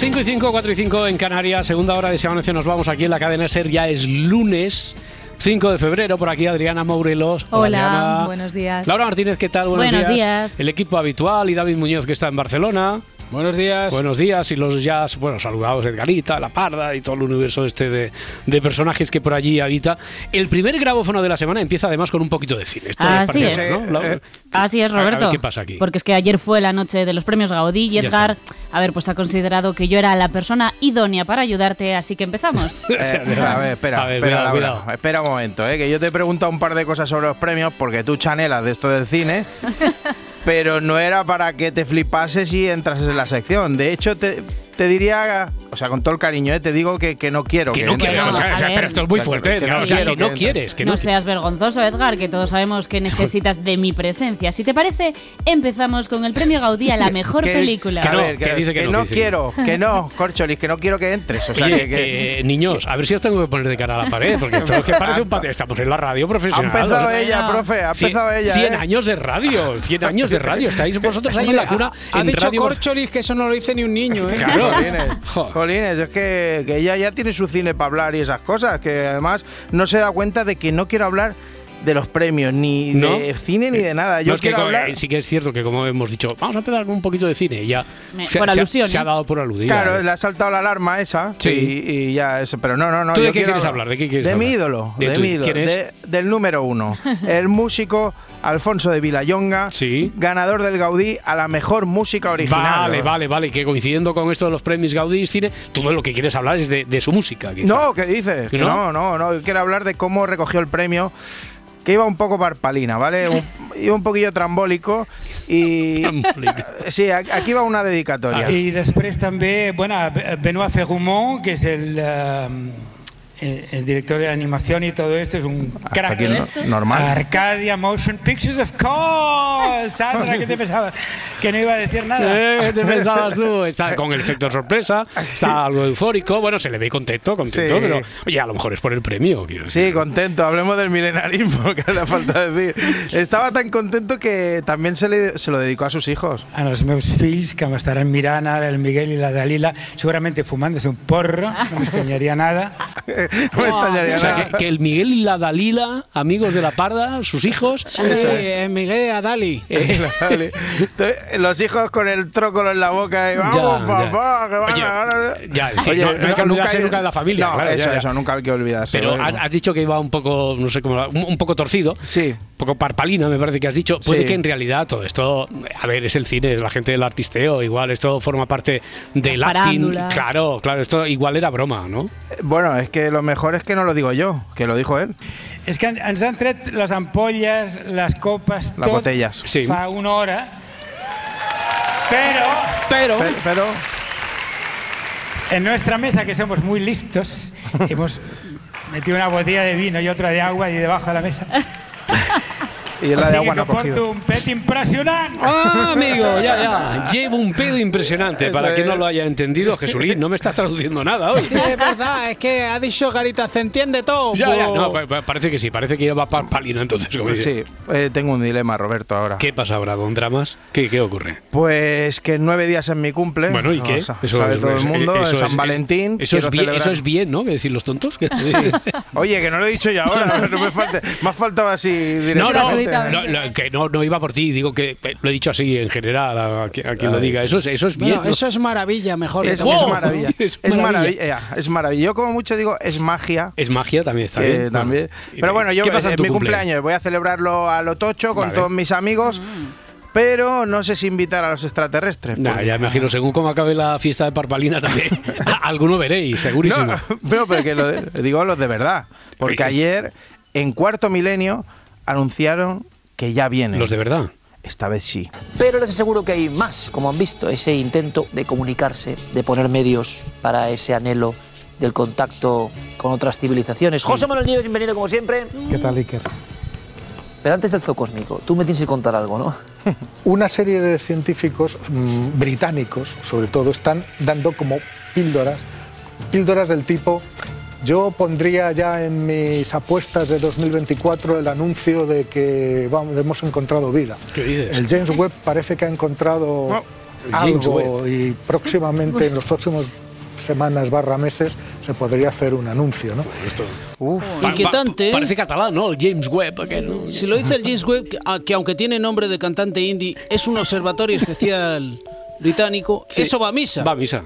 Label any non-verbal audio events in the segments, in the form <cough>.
5 y 5, 4 y 5 en Canarias, segunda hora de ese amanece, nos vamos aquí en la cadena Ser, ya es lunes. 5 de febrero, por aquí Adriana Mourelos. Hola, Adriana. buenos días. Laura Martínez, ¿qué tal? Buenos, Buenos días. El equipo habitual y David Muñoz, que está en Barcelona. Buenos días. Buenos días y los ya, bueno, saludados Edgarita, La Parda y todo el universo este de, de personajes que por allí habita. El primer grabófono de la semana empieza además con un poquito de cine. Esto Así parece, es. ¿no? Eh, Así es, A ver, Roberto. ¿qué pasa aquí? Porque es que ayer fue la noche de los premios Gaudí y Ya Edgar, a ver, pues ha considerado que yo era la persona idónea para ayudarte, así que empezamos. Eh, <laughs> O sea, a ver, espera, A ver, espera, cuidado, Laura. cuidado. espera un momento, eh, que yo te he preguntado un par de cosas sobre los premios porque tú chanelas de esto del cine, <laughs> pero no era para que te flipases y entrases en la sección. De hecho, te, te diría, o sea, con todo el cariño, eh, te digo que, que no quiero. Que no quieres, o sea, o pero esto es muy fuerte, Que Edgar, no o sea, quiero que no quieres, que no, no seas vergonzoso, Edgar, que todos sabemos que <laughs> necesitas de mi presencia. Si te parece, empezamos con el premio Gaudí a la <laughs> mejor Que- película. que a no, ver, que dice que no, no que dice que quiero, que no, Corcholis, que no quiero que entres. O sea, Oye, que, que- eh, niños, a ver si os tengo que poner de cara a la pared, porque esto es que parece un patio. Estamos en la radio ha profesional. empezado o sea, ella, profe, ha cien- empezado ella. 100 eh. años de radio, 100 años de radio. Estáis vosotros ahí en la cuna ha dicho. Corcholis que eso no lo dice ni un niño, ¿eh? Claro. <laughs> Jolines, es que, que ella ya tiene su cine para hablar y esas cosas, que además no se da cuenta de que no quiero hablar de los premios, ni ¿No? de cine, ni de nada. Yo No, es que quiero hablar... eh, sí que es cierto que como hemos dicho, vamos a empezar con un poquito de cine y ya Me- se, por se ha- alusiones. se ha dado por aludida. Claro, ¿eh? le ha saltado la alarma esa Sí. y, y ya eso, pero no, no, no. ¿Tú de yo qué quieres hablar? ¿De qué quieres De mi hablar? ídolo, ¿De de, mi ídolo, quién es? de- del número uno, <laughs> el músico Alfonso de Villayonga, Sí. ganador del Gaudí a la mejor música original. Vale, vale, vale, que coincidiendo con esto de los premios Gaudí Cine, tú de lo que quieres hablar es de, de su música. quizá. No, ¿qué dices? Que ¿No? no, no, no. Yo quiero hablar de cómo recogió el premio. Que iba un poco parpalina, ¿vale? <laughs> Un- iba un poquillo trambólico y... Trambólico. <laughs> Sí, aquí va una dedicatoria. I després també, bueno, Benoit Ferrumont, que es el, eh, el, el director de animación y todo esto, es un crack. no- normal. Arcadia Motion Pictures, of course. Sandra, ¿qué te pensabas? Que no iba a decir nada. <laughs> Eh, ¿Qué te pensabas tú? Está con el efecto sorpresa, está algo eufórico. Bueno, se le ve contento, contento, Sí. pero oye, a lo mejor es por el premio. Quiero Sí, decir. contento. Hablemos del milenarismo, <laughs> que hace falta decir. Estaba tan contento que también se, le, se lo dedicó a sus hijos. A los meus fills, que m'estaran mirant ara, el Miguel y la Dalila, seguramente fumándose un porro, no me enseñaría nada. <laughs> <laughs> No me extrañaría O sea, nada. que, que el Miguel y la Dalila, amigos de la Parda, sus hijos. Sí, eh, Miguel Adali. Vale. Entonces, Los hijos con el trócolo en la boca y vamos, Ya, ya. papá, que van Oye, a ganar". ya, sí, no- no hay que olvidarse nunca de la familia, No, claro, ya, eso, ya. eso, nunca hay que olvidarse. Pero has, has dicho que iba un poco, no sé cómo, un, un poco torcido. Sí. Un poco parpalina, me parece que has dicho. Puede Sí. que en realidad todo esto, a ver, es el cine, es la gente del artisteo, igual esto forma parte del acting. Claro, claro, esto igual era broma, ¿no? Bueno, es que lo mejor es que no lo digo yo, que lo dijo él. És que en- ens han tret les ampolles, les copes, Les tot botellas. Sí. fa una hora, però Pero, Pe- Pero, en nuestra mesa, que somos muy listos, <laughs> hemos metido una botella de vino y otra de agua y debajo de la mesa. <laughs> y la Así de agua que no porto un pet impressionant. Ah, amigo, ya, ya. <laughs> Llevo un pedo impresionante. Eso Para quien no es. lo haya entendido, Jesulín, no me estás traduciendo nada hoy. Es verdad, es que ha dicho Garita, se entiende todo. Ya, ya, no, pa- pa- parece que sí, parece que lleva parpalina entonces. Como. Sí, eh, tengo un dilema, Roberto, ahora. ¿Qué pasa ahora con dramas? ¿Qué, qué ocurre? Pues que en nueve días es mi cumple. Bueno, ¿y O qué? sea, sabe todo el mundo, eso San es- Valentín. Eso es, bien, celebrar- eso es bien, ¿no? Que decir los tontos. que- Oye, que no lo he dicho yo ahora, <laughs> no me, falte, me ha faltado así No, no, no, no, que no, no iba por ti, digo que eh, lo he dicho así en general a, a quien lo diga. Eso es, eso es bien. Eso es maravilla, mejor. Es, que ¡Wow! es todo. maravilla. <laughs> Es Es maravilla. maravilla. ya, Es maravilla. Yo como mucho digo, es magia. Es magia también, está bien. Bueno, también. Pero bueno, yo ¿qué pasa en mi cumple? cumpleaños voy a celebrarlo a lo tocho con Vale. todos mis amigos. Pero no sé si invitar a los extraterrestres. Nah, porque- ya me imagino, según cómo acabe la fiesta de Parpalina también, <laughs> <laughs> alguno veréis, segurísimo. No, pero, pero que lo de- digo los de verdad. Porque ayer, en cuarto milenio, anunciaron que ya vienen. Los de verdad. esta vez sí. Pero les aseguro que hay más, como han visto, ese intento de comunicarse, de poner medios para ese anhelo del contacto con otras civilizaciones. José Manuel Nieves, bienvenido como siempre. ¿Qué tal, Iker? Pero antes del zoo cósmico, tú me tienes que contar algo, ¿no? <laughs> Una serie de científicos mm, británicos, sobre todo, están dando como píldoras, píldoras del tipo yo pondría ya en mis apuestas de 2024 el anuncio de que vamos, hemos encontrado vida. ¿Qué dices? El James Webb parece que ha encontrado <laughs> el James algo y próximamente, en los próximos semanas barra meses, se podría hacer un anuncio, ¿no? Inquietante, ¿eh? Parece catalán, ¿no? El James Webb. aquel, ¿no? Si lo dice el James Webb, que, a- que aunque tiene nombre de cantante indie, es un observatorio especial británico, Sí. eso va a misa. Va a misa.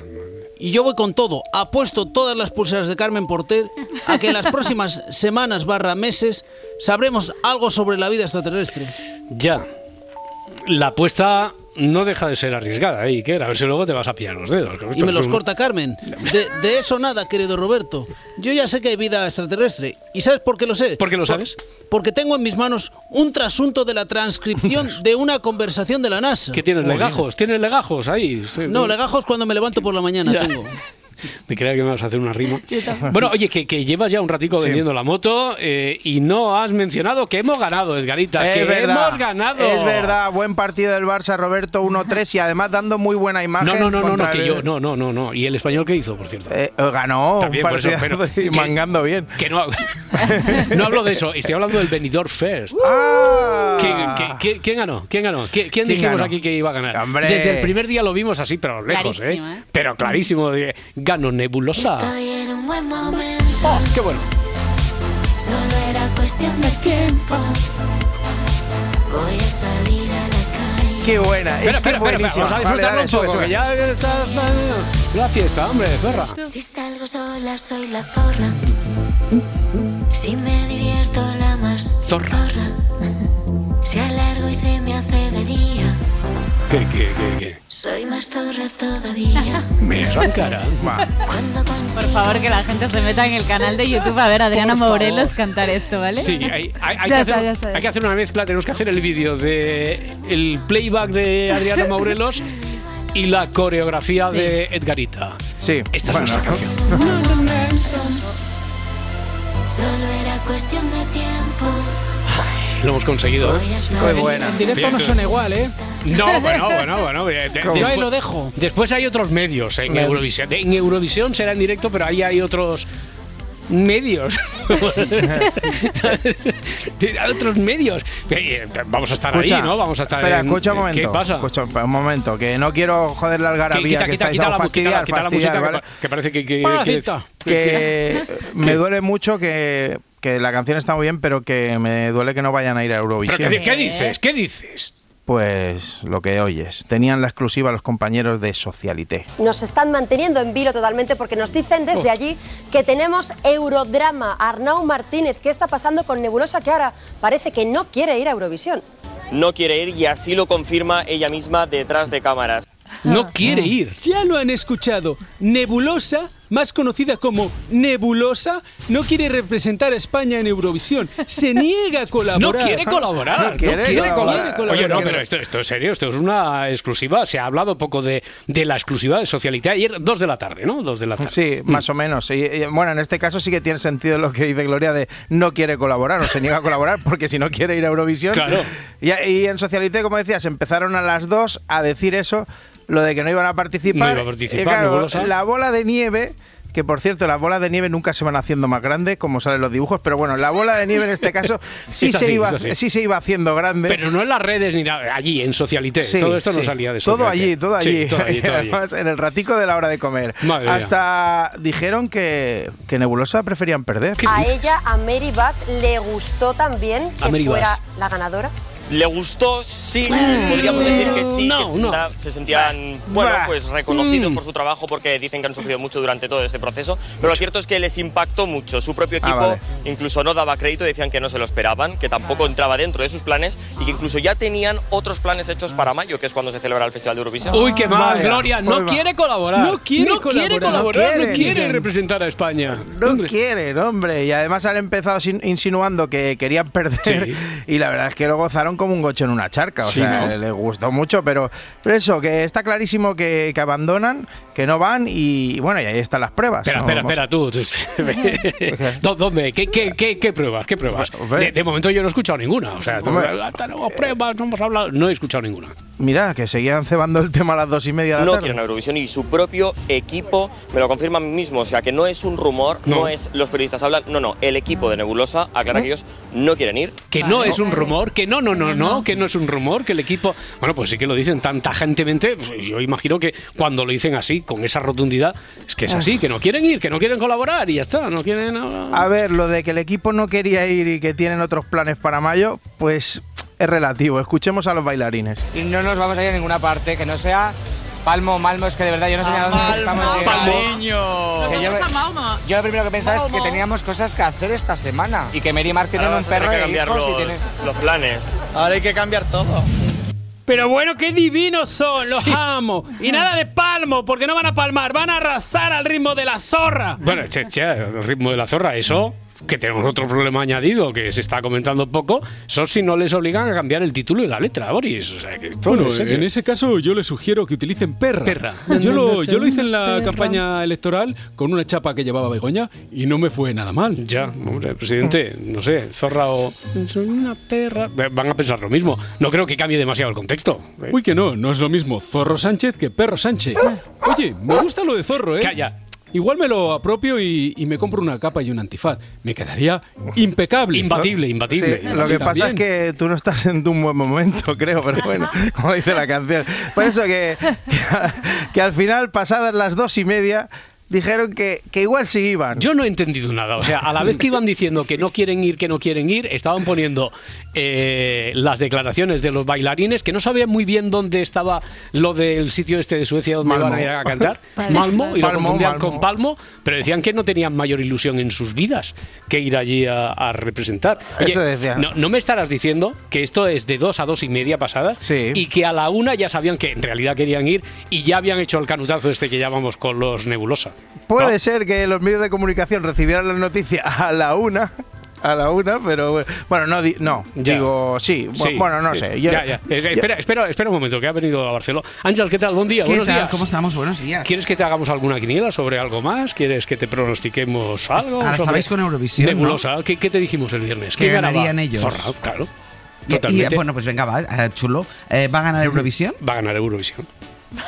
Y yo voy con todo. Apuesto todas las pulseras de Carmen Porter a que en las <laughs> próximas semanas barra meses sabremos algo sobre la vida extraterrestre. Ya. La apuesta no deja de ser arriesgada, ¿eh? Iker? A ver si luego te vas a pillar los dedos. que Y me los un- corta Carmen. De, de eso nada, querido Roberto. Yo ya sé que hay vida extraterrestre. ¿Y sabes por qué lo sé? ¿Por qué lo sabes? porque tengo en mis manos un trasunto de la transcripción <laughs> de una conversación de la NASA. ¿Qué tienes? ¿Legajos? ¿Tienes legajos ahí? Sí, No, legajos cuando me levanto por la mañana Ya. tengo. <laughs> <laughs> Me creía que me vas a hacer una rima. Bueno, oye, que, que llevas ya un ratico Sí. vendiendo la moto eh, y no has mencionado que hemos ganado, Edgarita. que es verdad, hemos ganado. Es verdad, buen partido del Barça, Roberto 1-3 y además dando muy buena imagen. No, no, no, no, no, que el- yo, no, no, no, no. ¿Y el español qué hizo, por cierto? Eh, ganó También, un por eso, pero <laughs> y que- mangando bien. Que no, <laughs> no hablo de eso, estoy hablando del Benidorm First. ¡Ah! ¿Quién, quién- quién- quién ganó? ¿Quién ganó? ¿Quién, quién ¿Quién dijimos ganó? aquí que iba a ganar? Hombre. Desde el primer día lo vimos así, pero lejos, ¿eh? ¿eh? Pero clarísimo. Ganó Nebulosa. Estoy en un buen momento, Oh, ¡Qué bueno! solo era cuestión de tiempo. Voy a salir a la calle. Qué buena, Espera, espera, es espera, vamos a disfrutarlo un poco, sube, que sube. ya está la fiesta, hombre, zorra. Si salgo sola soy la zorra. Si me divierto la más Zorra. Si alargo y se me hace de día, ¿Qué, qué, qué, qué? Soy más zorra todavía. <laughs> Me cara. Por favor, que la gente se meta en el canal de YouTube a ver a Adriana. Morelos cantar esto, ¿vale? Sí, hay, hay- hay Ya que está, hacer, ya está, ya hay que hacer una mezcla. Tenemos que hacer el vídeo de el playback de Adriana Morelos y la coreografía Sí. de Edgarita. Sí, Esta bueno, es nuestra canción. Solo era cuestión de tiempo. Lo hemos conseguido. ¿eh? Qué salir buena. En directo no suena igual, ¿eh? No, bueno, bueno, bueno. de- de- Yo ahí lo dejo. Después hay otros medios en Bien. Eurovisión. En Eurovisión será en directo, pero ahí hay otros medios. <laughs> Hay otros medios. Eh, Vamos a estar Escucha, ahí, ¿no? Vamos a estar Espera, en- escucha un ¿Qué momento. pasa? Escucha un momento, que no quiero joder la Que algarabía quita, que quita, estáis quita, quita, la, quita la música ¿vale? que, que parece que, que- <laughs> que me duele mucho que, que la canción está muy bien, pero que me duele que no vayan a ir a pero Eurovisión. ¿qué, qué dices? ¿Qué dices? Pues lo que oyes. Tenían la exclusiva los compañeros de Socialité. Nos están manteniendo en vilo totalmente porque nos dicen desde allí que tenemos Eurodrama. Arnau Martínez, ¿qué está pasando con Nebulosa que ahora parece que no quiere ir a Eurovisión? no quiere ir y así lo confirma ella misma detrás de cámaras. No quiere ir. Ya lo han escuchado. Nebulosa, más conocida como Nebulosa, no quiere representar a España en Eurovisión. Se <laughs> niega a No colaborar. quiere colaborar. No No quiere quiere, colaborar. colaborar. Oye, no, pero esto, esto es serio. Esto es una exclusiva. Se ha hablado poco de, de la exclusiva de Socialité. Ayer, dos de la tarde, ¿no? Dos de la tarde. Sí, más o menos. Y, y, bueno, en este caso sí que tiene sentido lo que dice Gloria de no quiere colaborar o se niega a colaborar porque si no quiere ir a Eurovisión. Claro. Y, y en Socialité, como decías, empezaron a las dos a decir eso, lo de que no iban a participar. No iba a participar, claro, Nebulosa. la bola de nieve. Que por cierto, las bolas de nieve nunca se van haciendo más grandes, como salen los dibujos, pero bueno, la bola de nieve en este caso <laughs> sí, se, sí, iba, sí. sí se iba haciendo grande. Pero no en las redes ni nada. Allí, en Socialité. Sí, todo esto no salía de Todo Socialité. allí, todo Sí, allí. todo allí, <laughs> todo allí. Además, en el ratico de la hora de comer. Madre mía. Hasta dijeron que, que Nebulosa preferían perder. A ella, a Mary Bass, le gustó también que Mary fuera Bass. la ganadora. ¿Le gustó? Sí, podríamos decir que sí, no, que se, no. senta- se sentían, bueno, pues reconocidos por su trabajo porque dicen que han sufrido mucho durante todo este proceso, pero lo cierto es que les impactó mucho. Su propio Ah, equipo vale. incluso no daba crédito, decían que no se lo esperaban, que tampoco entraba dentro de sus planes y que incluso ya tenían otros planes hechos para mayo, que es cuando se celebra el Festival de Eurovisión. Uy, qué mal, Vaya, Gloria. No va. quiere colaborar. No quiere colaborar. colaborar, No no quiere. quiere representar a España. No Hombre. quieren, hombre. Y además han empezado sin- insinuando que querían perder. Sí. Y la verdad es que lo gozaron como un gocho en una charca. O Sí, sea, ¿no? les gustó mucho, pero, pero eso, que está clarísimo que, que abandonan, que no van y bueno, y ahí están las pruebas. Espera, ¿no? espera, espera, tú. <laughs> ¿Dó- ¿Dónde? ¿Qué, qué, qué, qué pruebas? ¿Qué pruebas? De, de momento yo no he escuchado ninguna. O sea, Hombre. tenemos pruebas, no hemos hablado. No he escuchado ninguna. Mira, que seguían cebando el tema a las dos y media de la No tarde. quieren Eurovisión y su propio equipo me lo confirma a mí mismo. O sea, que no es un rumor, no, No. es los periodistas hablan. No, no, el equipo de Nebulosa aclara que ellos no quieren ir. Que no es un rumor, que no, no, no, no, que no es un rumor, que el equipo. Bueno, pues sí que lo dicen tan tajantemente. pues yo imagino que cuando lo dicen así, con esa rotundidad, es que es así, que no quieren ir, que no quieren colaborar y ya está, no quieren. ah, A ver, lo de que el equipo no quería ir y que tienen otros planes para mayo, pues es relativo. Escuchemos a los bailarines. y no nos vamos a ir a ninguna parte que no sea Palmo, Malmo, es que de verdad yo no sé ni a dónde estamos llegando. Que yo, yo lo primero que pensaba es que teníamos cosas que hacer esta semana y que Mary Mark tiene un perro que cambiar hijos y los, tiene... los planes. Ahora hay que cambiar todo. Pero bueno, qué divinos son, los amo. Y nada de palmo, porque no van a palmar, van a arrasar al ritmo de la zorra. Bueno, che, che, el ritmo de la zorra, eso. Que tenemos otro problema añadido que se está comentando poco. Son si no les obligan a cambiar el título y la letra, Boris. O sea, que esto Bueno, no en ese caso yo les sugiero que utilicen perra. Perra. Yo lo, yo lo hice en la Perra. campaña electoral con una chapa que llevaba Begoña y no me fue nada mal. Ya, hombre, presidente, no sé, zorra o. Soy una perra. Van a pensar lo mismo. No creo que cambie demasiado el contexto. Uy, que no, no es lo mismo Zorro Sánchez que Perro Sánchez. Oye, me gusta lo de Zorro, ¿eh? Calla. Igual me lo apropio y, y me compro una capa y un antifaz. Me quedaría impecable. Imbatible, Sí, imbatible. lo que pasa es que tú no estás en tu buen momento, <laughs> creo, pero bueno, como dice la canción. Por eso que, que, que al final, pasadas las dos y media, dijeron que, que igual sí iban. Yo no he entendido nada. O sea, a la vez que iban diciendo que no quieren ir, que no quieren ir, estaban poniendo eh, las declaraciones de los bailarines que no sabían muy bien dónde estaba lo del sitio este de Suecia donde Malmo. iban a ir a cantar. <laughs> Malmo, y lo Palmo, confundían Malmo. con Palmo, pero decían que no tenían mayor ilusión en sus vidas que ir allí a, a representar. Eso decían. No, no me estarás diciendo que esto es de dos a dos y media pasadas y que a la una ya sabían que en realidad querían ir y ya habían hecho el canutazo este que llamamos con los Nebulosa. Puede ser que los medios de comunicación recibieran la noticia a la una. A la una, pero bueno, no, di- no Ya. digo sí. Sí. Bueno, no sé. yo- Ya, ya. Eh, Espera, espera, espera un momento, que ha venido a Barcelona. Ángel, ¿qué tal? Buen día, ¿Qué buenos tal? días. ¿Cómo estamos? Buenos días. ¿Quieres que te hagamos alguna quiniela sobre algo más? ¿Quieres que te pronostiquemos algo? Ahora sobre estabais con Eurovisión, ¿no? Nebulosa. ¿Qué, qué te dijimos el viernes? Que ¿Quién ganaba? ganarían ellos. Zorra, claro. Y- Y, Totalmente. bueno, pues venga, va, eh, chulo. Eh, ¿Va a ganar Eurovisión? Va a ganar Eurovisión.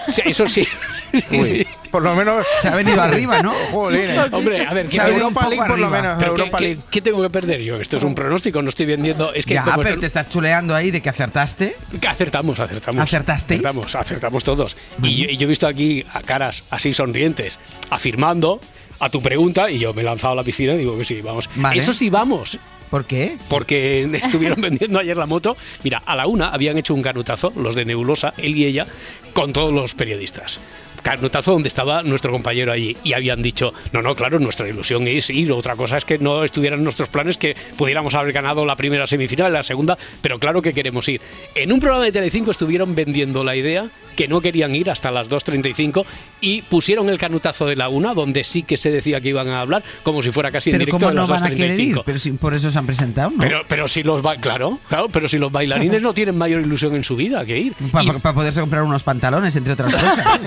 Sí, eso sí. Sí, Uy, sí. Por lo menos. Se ha venido arriba, ¿no? Hombre, a ver, Se ha venido un Europa poco League por lo arriba. menos. ¿Pero qué, Europa qué- League. qué tengo que perder yo? Esto es un pronóstico, no estoy vendiendo. Es que ya, como pero te estás chuleando ahí de que acertaste. Que Acertamos, acertamos. ¿Acertasteis? Acertamos, acertamos todos. Y yo, y yo he visto aquí a caras así sonrientes, afirmando a tu pregunta, y yo me he lanzado a la piscina y digo que sí, vamos. Vale. Eso sí, vamos. ¿Por qué? Porque <laughs> estuvieron vendiendo ayer la moto. Mira, a la una habían hecho un canutazo, los de Nebulosa, él y ella, con todos los periodistas. Canutazo donde estaba nuestro compañero allí. Y habían dicho, no, no, claro, nuestra ilusión es ir. Otra cosa es que no estuvieran nuestros planes que pudiéramos haber ganado la primera semifinal, la segunda, pero claro que queremos ir. En un programa de Telecinco estuvieron vendiendo la idea que no querían ir hasta las 2.35 y pusieron el canutazo de la una, donde sí que se decía que iban a hablar, como si fuera casi en directo ¿cómo de no las a ir? 2.35. Pero si por eso se han presentado, ¿no? Pero, pero si los ba- claro, claro, pero si los bailarines no tienen mayor ilusión en su vida que ir. Para poderse comprar unos pantalones, entre otras <laughs> cosas.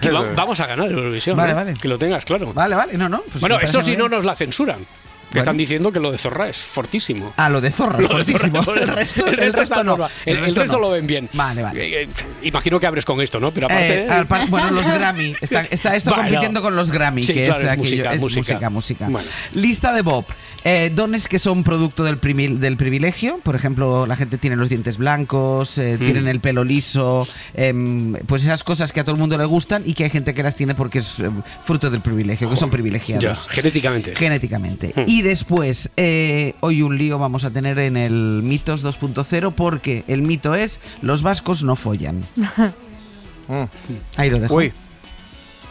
Que va- vamos a ganar Eurovisión. Vale, ¿eh? vale. Que lo tengas claro. Vale, vale, no, no. pues bueno, eso si no nos la censuran. Que Bueno. están diciendo que lo de Zorra es fortísimo. Ah, lo de Zorra, <laughs> Lo de fortísimo. Zorra, El resto, el resto no. El, el resto, no. lo ven bien. Vale, vale. Eh, eh, imagino que abres con esto, ¿no? Pero aparte. Eh, al par- bueno, los Grammy. <laughs> Está, está esto Bueno. compitiendo con los Grammy, Sí, que claro, es, es aquello- música, es música. música, música. Bueno. Lista de Bob. Dones que son producto del, privilegio. Por ejemplo, la gente tiene los dientes blancos, eh, Mm. tienen el pelo liso. em, pues esas cosas que a todo el mundo le gustan y que hay gente que las tiene porque es em, fruto del privilegio, que son ya, privilegiados. genéticamente. Genéticamente. Hmm. Y después, eh, hoy un lío vamos a tener en el mitos 2.0 porque el mito es los vascos no follan. <laughs> Ahí lo dejo. Uy.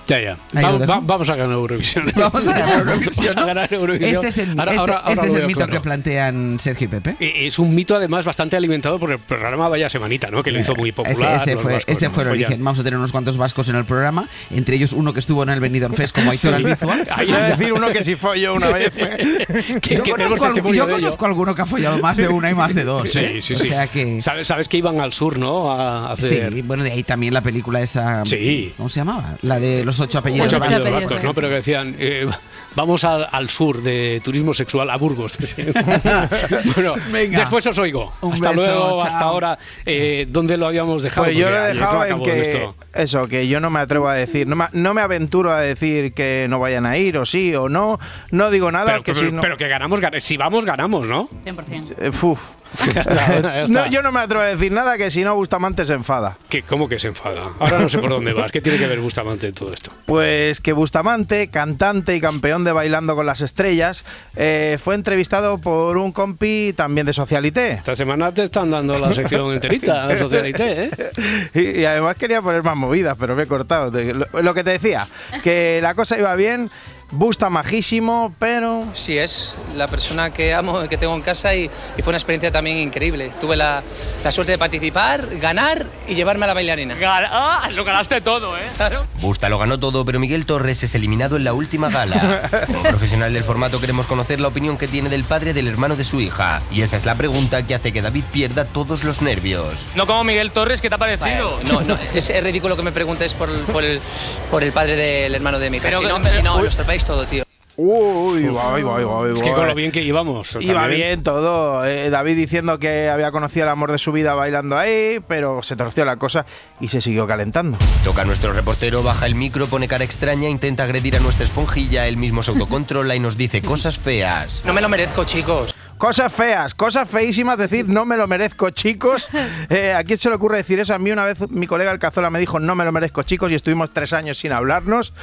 Ya, ya. Vamos, dejo. va- vamos a ganar Eurovisión. <laughs> Vamos a ganar Eurovisión. ¿no? ganar Eurovisión. Este es el, Ahora- este- ahora- este es el mito claro. que plantean Sergio y Pepe. Eh, Es un mito además bastante alimentado por el programa Vaya Semanita, ¿no? Que lo hizo muy popular. Ese, fue, vascos, ese ¿no? fue el ya- origen. Vamos a tener unos cuantos vascos en el programa, entre ellos uno que estuvo en el Benidorm Fest como <laughs> Aitor Sí. Albizua. A está. decir uno que si folló una vez. <laughs> Que- Yo que conozco, al- yo alguno que ha follado más de una y más de dos. Sí, ¿eh? sí, O sí. sea que... ¿Sabes, sabes que iban al sur, ¿no? A hacer. Sí, bueno, de ahí también la película esa... Sí. ¿Cómo se llamaba? La de los ocho apellidos. Ocho apellidos vascos, ¿no? Pero que decían, eh, vamos al, al sur de turismo sexual, a Burgos. <laughs> bueno, Venga. después os oigo. Un hasta beso, luego, chao. hasta ahora. Eh, ¿Dónde lo habíamos dejado? Pues yo lo he dejado en que esto. eso, que yo no me atrevo a decir, no me, no me aventuro a decir que no vayan a ir o sí o no, no digo nada Pero, que pero- si no. pero que ganamos, gan- si vamos, ganamos, ¿no? 100%. Eh, uf. <laughs> Ya está, ya está. No, yo no me atrevo a decir nada que si no Bustamante se enfada. ¿Qué- ¿Cómo que se enfada? Ahora no sé por dónde vas. ¿Qué tiene que ver Bustamante en todo esto? Pues que Bustamante, cantante y campeón de Bailando con las Estrellas, eh, fue entrevistado por un compi también de Socialité. Esta semana te están dando la sección enterita, <laughs> la Socialité, ¿eh? Y, y además quería poner más movidas, pero me he cortado. De- Lo, lo que te decía, que la cosa iba bien, Busta majísimo, pero... Sí, es la persona que amo, que tengo en casa y, y fue una experiencia también increíble. Tuve la, la suerte de participar, ganar y llevarme a la bailarina. ¡Ah! Lo ganaste todo, ¿eh? Claro. Busta lo ganó todo, pero Miguel Torres es eliminado en la última gala. <laughs> Como profesional del formato queremos conocer la opinión que tiene del padre del hermano de su hija. Y esa es la pregunta que hace que David pierda todos los nervios. No como Miguel Torres, ¿qué te ha parecido? No, no, es, es ridículo que me preguntes por, el- por, el, por el padre del hermano de mi hija. Pero si que- no, pero- si no, uy. lo todo, tío. Uy, va, va, va, va, Es que con lo bien que íbamos. Iba también. bien todo. Eh, David diciendo que había conocido el amor de su vida bailando ahí, pero se torció la cosa y se siguió calentando. Toca a nuestro reportero, baja el micro, pone cara extraña, intenta agredir a nuestra esponjilla, él mismo se autocontrola y nos dice cosas feas. No me lo merezco, chicos. Cosas feas, cosas feísimas, decir no me lo merezco, chicos. <laughs> Eh, ¿A quién se le ocurre decir eso? A mí una vez mi colega el Cazola me dijo no me lo merezco, chicos, y estuvimos tres años sin hablarnos.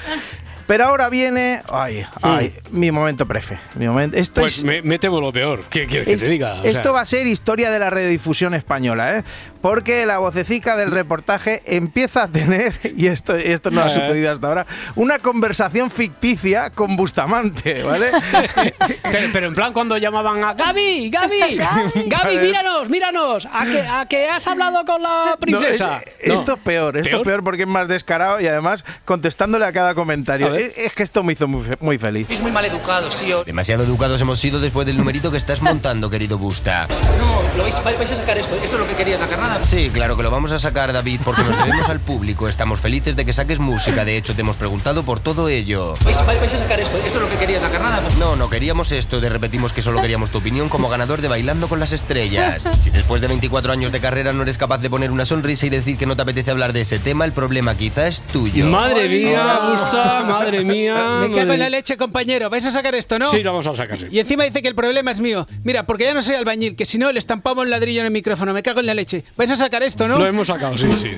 Pero ahora viene, ay, ay, mi momento prefe. Mi momento, esto Pues es- me, me temo lo peor. ¿Qué quieres que te diga? O esto sea, va a ser historia de la redifusión española, ¿eh? Porque la vocecica del reportaje empieza a tener, <laughs> y esto, esto no ha Eh. sucedido hasta ahora, una conversación ficticia con Bustamante, ¿vale? <laughs> pero, pero en plan cuando llamaban a Gaby, Gaby, <laughs> Gaby, míranos, míranos, ¿a que, a que has hablado con la princesa? No, es- esto es peor, esto ¿Peor? es peor porque es más descarado y además contestándole a cada comentario. A. Es, es que esto me hizo muy, muy feliz. Sois muy mal educados, tío. Demasiado educados hemos sido después del numerito que estás montando, querido Busta. No, lo vais, vais a sacar esto. Esto es lo que quería, la carnada. Sí, claro que lo vamos a sacar, David, porque nos debemos al público. Estamos felices de que saques música. De hecho, te hemos preguntado por todo ello. Vais, vais a sacar esto. Esto es lo que quería, la carnada. No, no queríamos esto. Te repetimos que solo queríamos tu opinión como ganador de Bailando con las Estrellas. Si después de 24 años de carrera no eres capaz de poner una sonrisa y decir que no te apetece hablar de ese tema, el problema quizá es tuyo. Madre mía, Gusta, madre mía. Me cago en la leche, compañero. ¿Vais a sacar esto, no? Sí, lo vamos a sacar, sí. Y encima dice que el problema es mío. Mira, porque ya no soy albañil, que si no le estampamos un ladrillo en el micrófono. Me cago en la leche. ¿Vais a sacar esto, no? Lo hemos sacado, sí, sí. sí.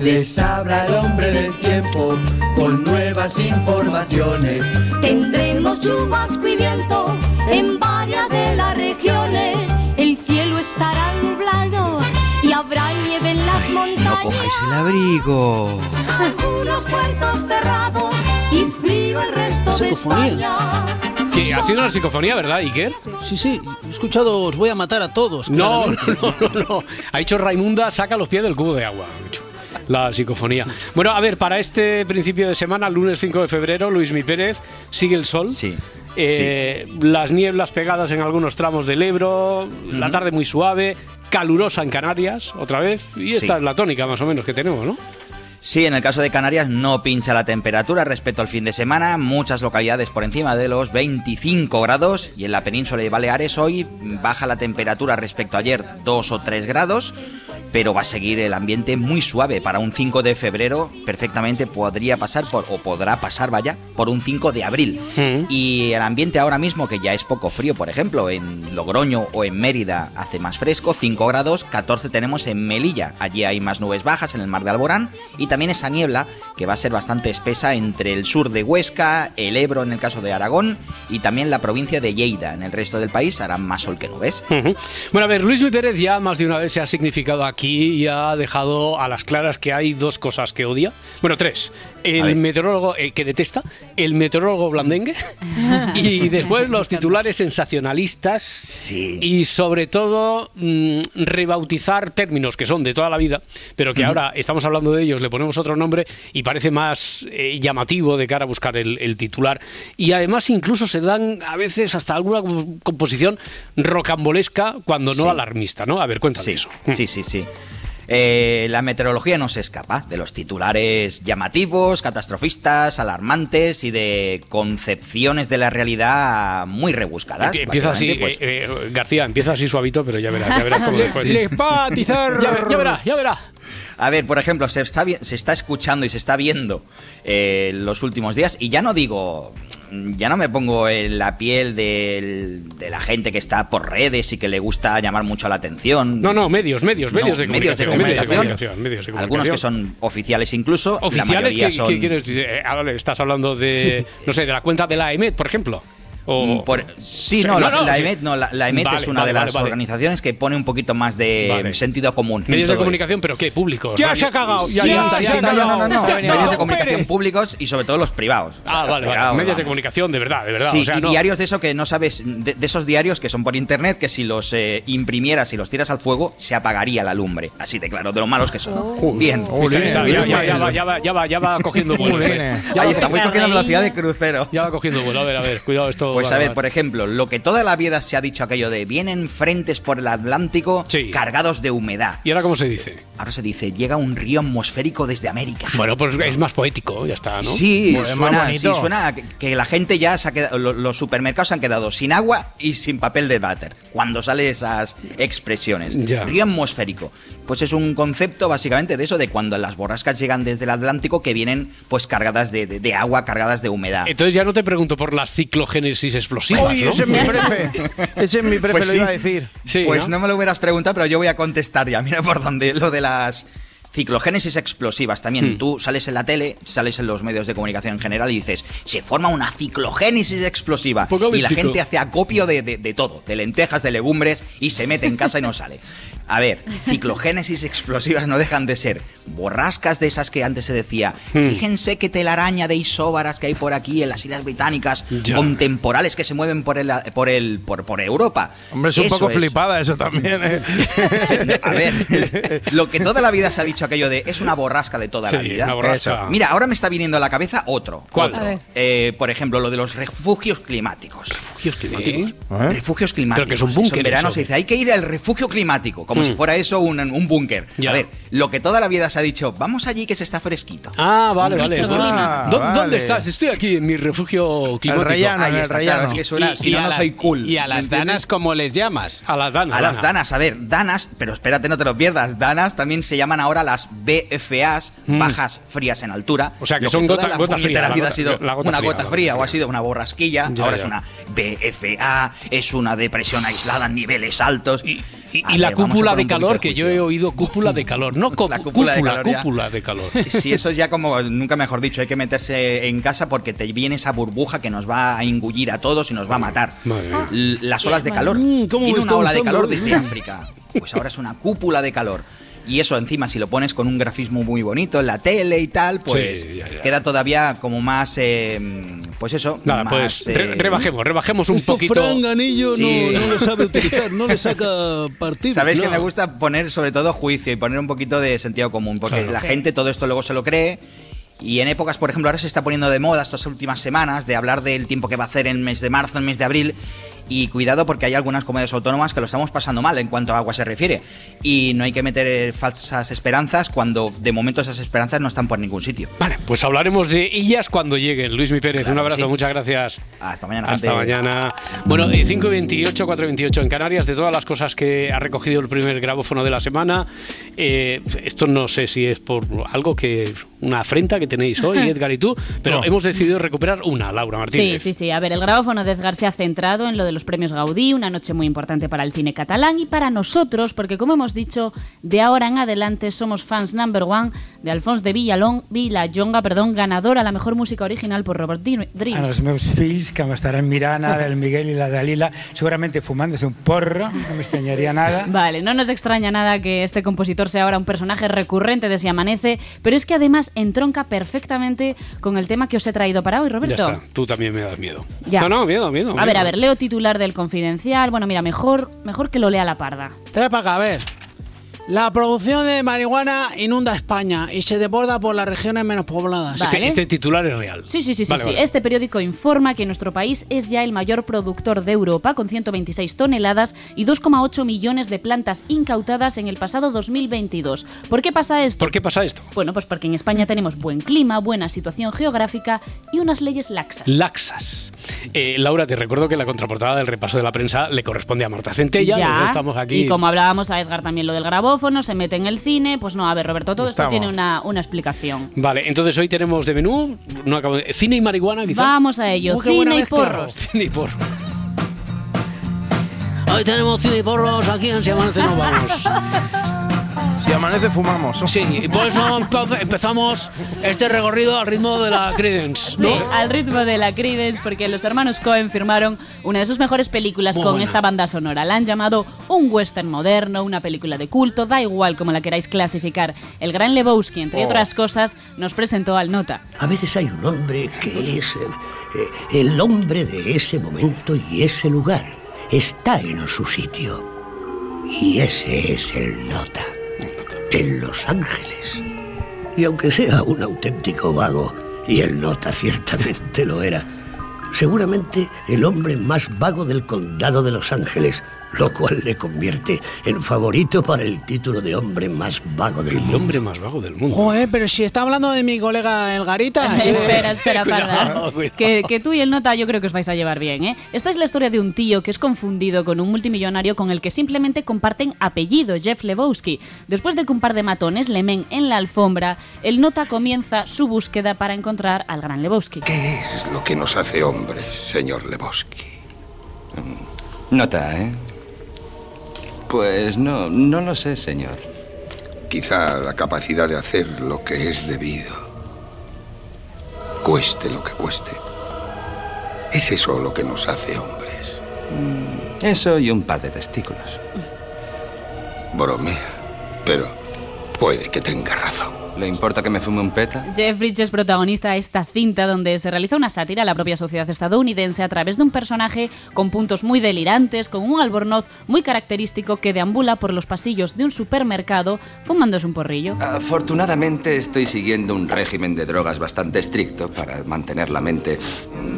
Les habla el hombre del tiempo con nuevas informaciones. Tendremos chubasco y viento en varias de las regiones. El cielo estará nublado y habrá nieve en las montañas. el abrigo. Algunos puertos cerrados y frío el resto de España. Que ha sido una psicofonía, ¿verdad, Iker? Sí, sí. He escuchado, os voy a matar a todos. No, no, <laughs> no, no, no. Ha dicho Raimunda, saca los pies del cubo de agua. ha dicho. La psicofonía. Bueno, a ver, para este principio de semana, lunes 5 de febrero, Luis Mi Pérez, sigue el sol. Sí. Eh, Las nieblas pegadas en algunos tramos del Ebro, la tarde muy suave, calurosa en Canarias, otra vez. Y esta Sí. es la tónica más o menos que tenemos, ¿no? Sí, en el caso de Canarias no pincha la temperatura respecto al fin de semana, muchas localidades por encima de los 25 grados y en la península y Baleares hoy baja la temperatura respecto a ayer 2 o 3 grados, pero va a seguir el ambiente muy suave para un 5 de febrero, perfectamente podría pasar por o podrá pasar, vaya, por un 5 de abril. Y el ambiente ahora mismo que ya es poco frío, por ejemplo, en Logroño o en Mérida hace más fresco, 5 grados, 14 tenemos en Melilla, allí hay más nubes bajas en el mar de Alborán y también esa niebla que va a ser bastante espesa entre el sur de Huesca, el Ebro en el caso de Aragón y también la provincia de Lleida. En el resto del país hará más sol que nubes. Bueno, a ver, Luis Pérez ya más de una vez se ha significado aquí aquí ya ha dejado a las claras que hay dos cosas que odia. Bueno, tres. El meteorólogo eh, que detesta, el meteorólogo blandengue <laughs> y después los titulares sensacionalistas y sobre todo mm, rebautizar términos que son de toda la vida, pero que ahora estamos hablando de ellos, le ponemos otro nombre y parece más eh, llamativo de cara a buscar el, el titular. Y además incluso se dan a veces hasta alguna comp- composición rocambolesca cuando no Sí. alarmista, ¿no? A ver, cuéntame eso. Sí, sí, sí. Eh, la meteorología no se escapa de los titulares llamativos, catastrofistas, alarmantes y de concepciones de la realidad muy rebuscadas. Empie- Empieza así, pues, eh, eh, García, empieza así suavito, pero ya verás, ya verás cómo <laughs> después. Les va a atizar. Ya, ya verás, ya verás. A ver, por ejemplo, se está, se está escuchando y se está viendo eh, los últimos días, y ya no digo, ya no me pongo en la piel del- de la gente que está por redes y que le gusta llamar mucho la atención. No, no, medios, medios, medios de medios de comunicación, medios de comunicación. comunicación, medios de Algunos que comunicación. son oficiales incluso. la Oficiales, mayoría ¿qué, son... qué quieres decir? Eh, ah, vale, estás hablando de, no sé, de la cuenta de la EMET, por ejemplo. O, Mm, por- sí, Sí, no, la, la sí. EMET, no, la, la EMET Vale, es una vale, de las vale, vale. organizaciones que pone un poquito más de Vale. sentido común. Medios de comunicación, pero ¿qué? Públicos. Ya se ha cagado, Sí, ya, ya, sí, ya, sí, no, no, no, no, ya, medios de comunicación Pérez. públicos y sobre todo los privados. Ah, vale, vale. Privados, Medios de comunicación, de verdad, de verdad. Sí, o sea, y no- diarios de eso que no sabes, de, de esos diarios que son por internet, que si los eh, imprimieras y los tiras al fuego, se apagaría la lumbre. Así de claro, de lo malos que son. Bien. Está- ya, ya- ya va, ya va- ya va- ya va cogiendo vuelo. Ahí está, muy cogiendo velocidad de crucero. Ya va cogiendo vuelo. A ver, a ver, cuidado esto. Pues vale, a ver, vale. por ejemplo, lo que toda la vida se ha dicho aquello de vienen frentes por el Atlántico cargados de humedad. ¿Y ahora cómo se dice? Ahora se dice, llega un río atmosférico desde América. Bueno, pues es más poético, ya está, ¿no? Sí, suena, sí, suena a que, que la gente ya se ha quedado, lo- los supermercados se han quedado sin agua y sin papel de váter cuando sale esas expresiones. Ya. Río atmosférico. Pues es un concepto básicamente de eso, de cuando las borrascas llegan desde el Atlántico que vienen pues cargadas de, de- de agua, cargadas de humedad. Entonces ya no te pregunto por las ciclogénesis explosivas, Uy, ¿no? ese es mi prefe. Ese es mi prefe, Pues lo sí. iba a decir. Sí, pues ¿no? ¿no? me lo hubieras preguntado, pero yo voy a contestar ya. Mira por dónde lo de las ciclogénesis explosivas también. Hmm. Tú sales en la tele, sales en los medios de comunicación en general y dices, se forma una ciclogénesis explosiva. Y la gente hace acopio de, de- de todo, de lentejas, de legumbres, y se mete en casa y no <laughs> sale. A ver, ciclogénesis explosivas no dejan de ser borrascas de esas que antes se decía. Hmm. Fíjense qué telaraña de isóbaras que hay por aquí en las islas británicas, Ya. con temporales que se mueven por el, por el, por, por Europa. Hombre, es un Eso poco flipada eso también, ¿eh? <laughs> a ver, lo que toda la vida se ha dicho aquello de es una borrasca de toda la vida. una borrasca. Eso. Mira, ahora me está viniendo a la cabeza otro. ¿Cuál? Otro. Eh, por ejemplo, lo de los refugios climáticos. Refugios climáticos. Refugios climáticos. Pero que es un búnker En verano eso. se dice, hay que ir al refugio climático, como Mm. si fuera eso un, un búnker. A ver, lo que toda la vida se ha dicho, vamos allí que se está fresquito. Ah, vale, vale. microclima. ¿Dó- vale. ¿Dónde estás? Estoy aquí en mi refugio climático. rellano, Ahí en el claro, rellano. es que suena- si no, no las- soy cool, ¿Y a ¿me las entiendes? danas cómo les llamas? A las danas. A las danas, a ver, danas, pero espérate, no te lo pierdas. Danas también se llaman ahora las BFAs, Mm. bajas frías en altura. O sea, que son toda gota- la gota fría, puñetera la vida ha sido la gota una fría, gota la fría gota o ha sido una borrasquilla. Ya, ahora ya. es una BFA, es una depresión aislada en niveles altos. Y, y la ver, vamos a cúpula de calor, que yo he oído cúpula de calor. No <laughs> La cúpula, cúpula de cúpula, calor, ya. de calor. <laughs> Si eso ya como, nunca mejor dicho, hay que meterse en casa porque te viene esa burbuja que nos va a engullir a todos y nos va a matar. Las olas de calor. ¿cómo una ola de calor desde África. Pues ahora es una cúpula de calor. Y eso encima, si lo pones con un grafismo muy bonito en la tele y tal, pues Sí, ya, ya. queda todavía como más, eh, pues eso. Nada, más, pues re- eh, rebajemos, rebajemos un Esto poquito. Fran Ganillo Sí. no, no lo sabe <laughs> utilizar, no le saca partido. Sabéis que No. me gusta poner sobre todo juicio y poner un poquito de sentido común, porque Claro. la gente todo esto luego se lo cree. Y en épocas, por ejemplo, ahora se está poniendo de moda estas últimas semanas de hablar del tiempo que va a hacer en el mes de marzo, en el mes de abril. Y cuidado porque hay algunas comunidades autónomas que lo estamos pasando mal en cuanto a agua se refiere. Y no hay que meter eh, falsas esperanzas cuando de momento esas esperanzas no están por ningún sitio. Vale, pues hablaremos de ellas cuando lleguen. Luis Mi Pérez, Claro un abrazo, sí. muchas gracias. Hasta mañana. Hasta gente. mañana. Bueno, eh, 5 y 28, 4 y 28 en Canarias, de todas las cosas que ha recogido el primer grabófono de la semana. eh, esto no sé si es por algo que. una afrenta que tenéis hoy, Edgar y tú, pero No. hemos decidido recuperar una, Laura Sí, Martínez. sí, sí. A ver, el grabófono de Edgar se ha centrado en lo de los los premios Gaudí, una noche muy importante para el cine catalán y para nosotros, porque como hemos dicho, de ahora en adelante somos fans number one de Alfons de Villalón, Vilallonga, perdón, ganador a la mejor música original por Robert Di- A Dreams. los meus fills, que estaran mirant ara el Miguel i la Dalila, seguramente fumándose un porro, no me extrañaría nada. <laughs> Vale, no nos extraña nada que este compositor sea ahora un personaje recurrente de Si Amanece, pero es que además entronca perfectamente con el tema que os he traído para hoy, Ya Roberto. está, tú también me das miedo. Ya. No, no, miedo, miedo. A miedo. ver, a ver, leo titular del Confidencial. Bueno, mira, mejor, mejor que lo lea la parda. Trae para acá, a ver. La producción de marihuana inunda España y se desborda por las regiones menos pobladas. Vale. Este, este titular es real. Sí, sí, sí, sí, Vale, sí. vale. Este periódico informa que nuestro país es ya el mayor productor de Europa, con 126 toneladas y 2,8 millones de plantas incautadas en el pasado 2022. ¿Por qué pasa esto? ¿Por qué pasa esto? Bueno, pues porque en España tenemos buen clima, buena situación geográfica y unas leyes laxas. Laxas. Eh, Laura, te recuerdo que la contraportada del repaso de la prensa le corresponde a Marta Centella. ya estamos aquí. Y como hablábamos a Edgar también lo del se mete en el cine. Pues no, a ver, Roberto, todo Estamos. esto tiene una, una explicación. Vale, entonces hoy tenemos de menú no acabo de- cine y marihuana, quizá. Vamos a ello. Uy, cine y porros. <laughs> Cine y porros. Hoy tenemos cine y porros aquí en Si Amanece Nos Vamos. <laughs> Si amanece, fumamos. Sí, y por eso empe- empezamos este recorrido al ritmo de la Credence. Sí, al ritmo de la Creedence, porque los hermanos Cohen firmaron una de sus mejores películas Muy con buena. esta banda sonora. La han llamado un western moderno, una película de culto, da igual como la queráis clasificar. El gran Lebowski, entre Oh. otras cosas, nos presentó al Nota. A veces hay un hombre que es eh, el hombre de ese momento y ese lugar. Está en su sitio. Y ese es el Nota. En Los Ángeles. Y aunque sea un auténtico vago, y el Nota ciertamente lo era, seguramente el hombre más vago del condado de Los Ángeles, lo cual le convierte en favorito para el título de hombre más vago del mundo. El hombre más vago del mundo. Joder, pero si está hablando de mi colega El Garita. <laughs> espera, espera, <laughs> Cuidado, Parda. cuidado. Que, que tú y el Nota yo creo que os vais a llevar bien, ¿eh? Esta es la historia de un tío que es confundido con un multimillonario con el que simplemente comparten apellido, Jeff Lebowski. Después de que un par de matones le men en la alfombra, el Nota comienza su búsqueda para encontrar al gran Lebowski. ¿Qué es lo que nos hace hombres, señor Lebowski? Nota, ¿eh? Pues no, no lo sé, señor. Quizá la capacidad de hacer lo que es debido. Cueste lo que cueste. Es eso lo que nos hace hombres. Eso y un par de testículos. Bromea. Pero puede que tenga razón. ¿Le importa que me fume un peta? Jeff Bridges protagoniza esta cinta donde se realiza una sátira a la propia sociedad estadounidense a través de un personaje con puntos muy delirantes, con un albornoz muy característico que deambula por los pasillos de un supermercado fumándose un porrillo. Afortunadamente estoy siguiendo un régimen de drogas bastante estricto para mantener la mente,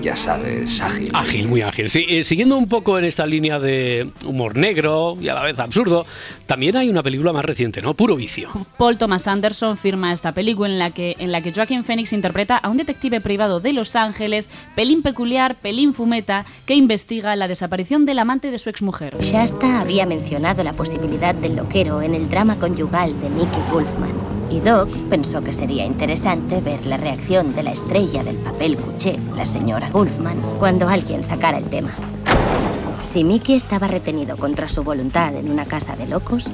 ya sabes, ágil. Ágil, muy ágil. Sí, eh, siguiendo un poco en esta línea de humor negro y a la vez absurdo, también hay una película más reciente, ¿no? Puro vicio. Paul Thomas Anderson firma esta película en la que en la que Joaquin Phoenix interpreta a un detective privado de Los Ángeles, pelín peculiar, pelín fumeta, que investiga la desaparición del amante de su exmujer. Shasta había mencionado la posibilidad del loquero en el drama conyugal de Mickey Wolfman. Y Doc pensó que sería interesante ver la reacción de la estrella del papel cuché, la señora Wolfman, cuando alguien sacara el tema. Si Mickey estaba retenido contra su voluntad en una casa de locos,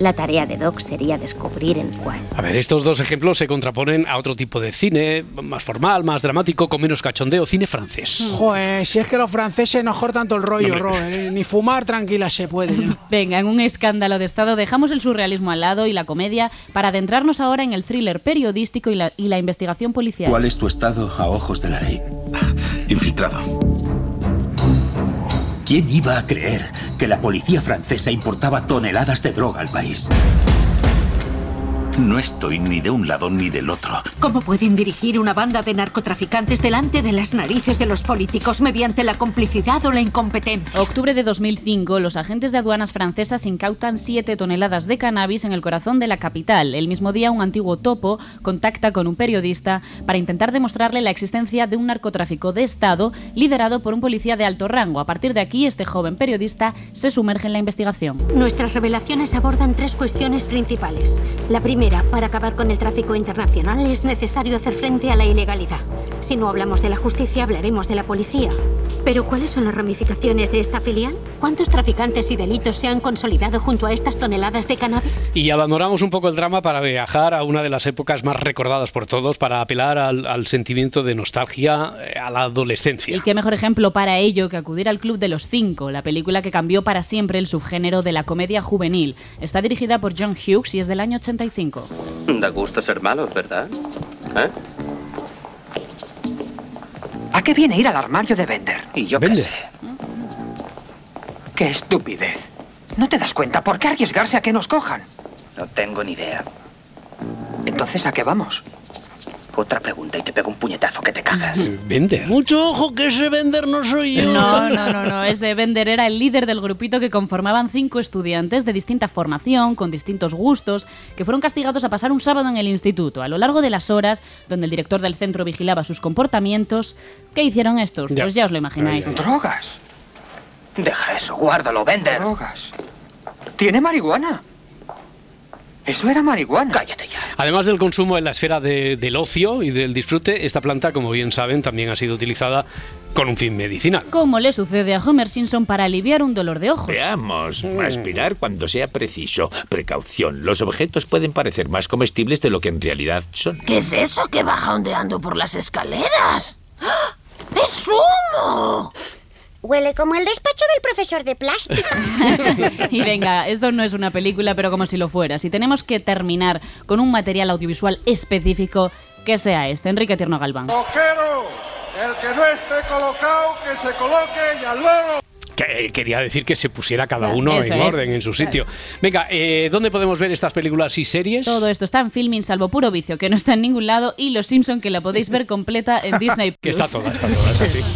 la tarea de Doc sería descubrir en cuál. A ver, estos dos ejemplos se contraponen a otro tipo de cine, más formal, más dramático, con menos cachondeo, cine francés. Joder, si es que los franceses no cortan tanto el rollo, Hombre. Robert, ¿eh? Ni fumar tranquila se puede. <laughs> Venga, en un escándalo de Estado dejamos el surrealismo al lado y la comedia para adentrarnos ahora en el thriller periodístico y la, y la investigación policial. ¿Cuál es tu estado a ojos de la ley? Infiltrado. ¿Quién iba a creer que la policía francesa importaba toneladas de droga al país? No estoy ni de un lado ni del otro. ¿Cómo pueden dirigir una banda de narcotraficantes delante de las narices de los políticos mediante la complicidad o la incompetencia? Octubre de 2005, los agentes de aduanas francesas incautan 7 toneladas de cannabis en el corazón de la capital. El mismo día, un antiguo topo contacta con un periodista para intentar demostrarle la existencia de un narcotráfico de Estado liderado por un policía de alto rango. A partir de aquí, este joven periodista se sumerge en la investigación. Nuestras revelaciones abordan tres cuestiones principales. La primera, para acabar con el tráfico internacional es necesario hacer frente a la ilegalidad. Si no hablamos de la justicia, hablaremos de la policía. Pero ¿cuáles son las ramificaciones de esta filial? ¿Cuántos traficantes y delitos se han consolidado junto a estas toneladas de cannabis? Y abandonamos un poco el drama para viajar a una de las épocas más recordadas por todos, para apelar al, al sentimiento de nostalgia eh, a la adolescencia. Y qué mejor ejemplo para ello que acudir al Club de los Cinco, la película que cambió para siempre el subgénero de la comedia juvenil. Está dirigida por John Hughes y es del año 85. Da gusto ser malos, ¿verdad? ¿Eh? ¿A qué viene ir al armario de Bender? Y yo qué sé. ¡Qué estupidez! ¿No te das cuenta? ¿Por qué arriesgarse a que nos cojan? No tengo ni idea. Entonces, ¿a qué vamos? Otra pregunta y te pego un puñetazo que te cagas. Vender. Mucho ojo que ese vender no soy yo. No, no, no, no. Ese Bender era el líder del grupito que conformaban cinco estudiantes de distinta formación, con distintos gustos, que fueron castigados a pasar un sábado en el instituto. A lo largo de las horas, donde el director del centro vigilaba sus comportamientos, ¿qué hicieron estos? Ya. Pues ya os lo imagináis. ¿Drogas? Deja eso, guárdalo, Bender. ¿Drogas? ¿Tiene marihuana? Eso era marihuana. Cállate ya. Además del consumo en la esfera de- del ocio y del disfrute, esta planta, como bien saben, también ha sido utilizada con un fin medicinal. Como le sucede a Homer Simpson para aliviar un dolor de ojos. Veamos, aspirar cuando sea preciso. Precaución, los objetos pueden parecer más comestibles de lo que en realidad son. ¿Qué es eso que baja ondeando por las escaleras? ¡Ah! ¡Es humo! Huele como el despacho del profesor de plástica. <laughs> Y venga, esto no es una película, pero como si lo fuera. Si tenemos que terminar con un material audiovisual específico, que sea este. Enrique Tierno Galván. Coqueros, el que no esté colocado, que se coloque y al loro. Que- quería decir que se pusiera cada Claro, uno en es. orden, en su sitio. Venga, eh, ¿dónde podemos ver estas películas y series? Todo esto está en Filming, salvo puro vicio, que no está en ningún lado, y Los Simpson, que la podéis ver completa en <laughs> Disney+. Que está toda, está toda, es así. <laughs>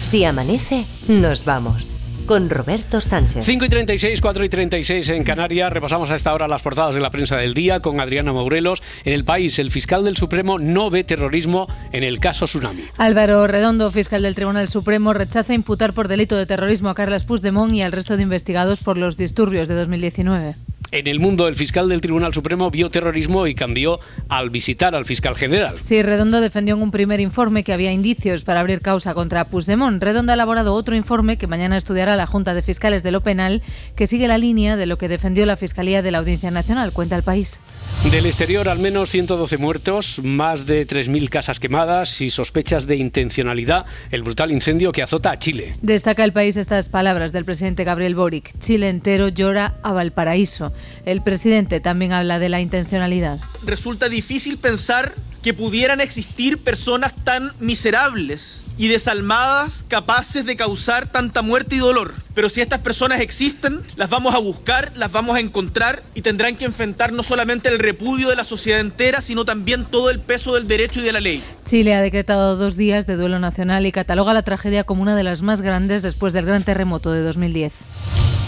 Si amanece, nos vamos. Con Roberto Sánchez. 5 y 36, 4 y 36 en Canarias. Repasamos a esta hora las portadas de la prensa del día con Adriana Maurelos. En el país, el fiscal del Supremo no ve terrorismo en el caso Tsunami. Álvaro Redondo, fiscal del Tribunal Supremo, rechaza imputar por delito de terrorismo a Carles Puigdemont y al resto de investigados por los disturbios de 2019. En el mundo, el fiscal del Tribunal Supremo vio terrorismo y cambió al visitar al fiscal general. Sí, Redondo defendió en un primer informe que había indicios para abrir causa contra Puigdemont. Redondo ha elaborado otro informe que mañana estudiará la Junta de Fiscales de lo Penal, que sigue la línea de lo que defendió la Fiscalía de la Audiencia Nacional, cuenta el país. Del exterior, al menos 112 muertos, más de 3.000 casas quemadas y sospechas de intencionalidad. El brutal incendio que azota a Chile. Destaca el país estas palabras del presidente Gabriel Boric. Chile entero llora a Valparaíso. El presidente también habla de la intencionalidad. Resulta difícil pensar que pudieran existir personas tan miserables y desalmadas capaces de causar tanta muerte y dolor. Pero si estas personas existen, las vamos a buscar, las vamos a encontrar y tendrán que enfrentar no solamente el repudio de la sociedad entera, sino también todo el peso del derecho y de la ley. Chile ha decretado dos días de duelo nacional y cataloga la tragedia como una de las más grandes después del gran terremoto de 2010.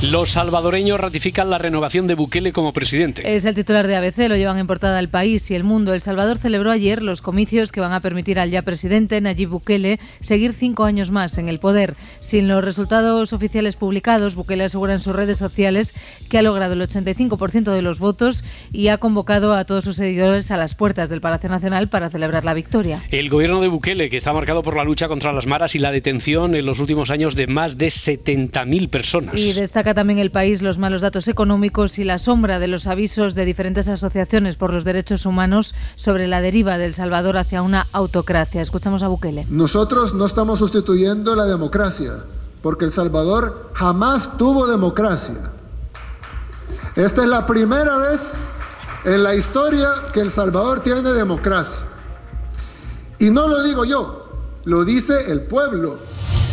Los salvadoreños ratifican la renovación de Bukele como presidente. Es el titular de ABC, lo llevan en portada al país y el mundo. El Salvador celebró ayer los comicios que van a permitir al ya presidente Nayib Bukele seguir cinco años más en el poder. Sin los resultados oficiales publicados, Bukele asegura en sus redes sociales que ha logrado el 85% de los votos y ha convocado a todos sus seguidores a las puertas del Palacio Nacional para celebrar la victoria. El gobierno de Bukele, que está marcado por la lucha contra las maras y la detención en los últimos años de más de 70.000 personas. Y destaca también el país los malos datos económicos y la sombra de los avisos de diferentes asociaciones por los derechos humanos sobre la deriva del Salvador hacia una autocracia. Escuchamos a Bukele. Nosotros no estamos sustituyendo la democracia, porque El Salvador jamás tuvo democracia. Esta es la primera vez en la historia que El Salvador tiene democracia. Y no lo digo yo, lo dice el pueblo.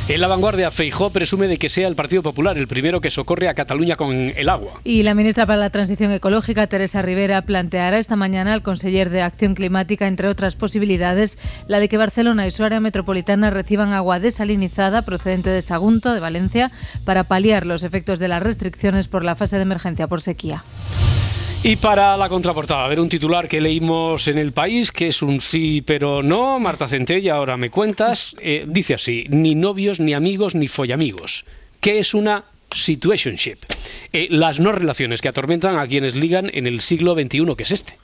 En la vanguardia, Feijó presume de que sea el Partido Popular el primero que socorre a Cataluña con el agua. Y la ministra para la Transición Ecológica, Teresa Rivera, planteará esta mañana al conseller de Acción Climática, entre otras posibilidades, la de que Barcelona y su área metropolitana reciban agua desalinizada procedente de Sagunto, de Valencia, para paliar los efectos de las restricciones por la fase de emergencia por sequía. Y para la contraportada, a ver un titular que leímos en el país, que es un sí pero no, Marta Centella, ahora me cuentas, eh, dice así, ni novios, ni amigos, ni follamigos. ¿Qué es una situationship? Eh, las no relaciones que atormentan a quienes ligan en el siglo XXI, que es este.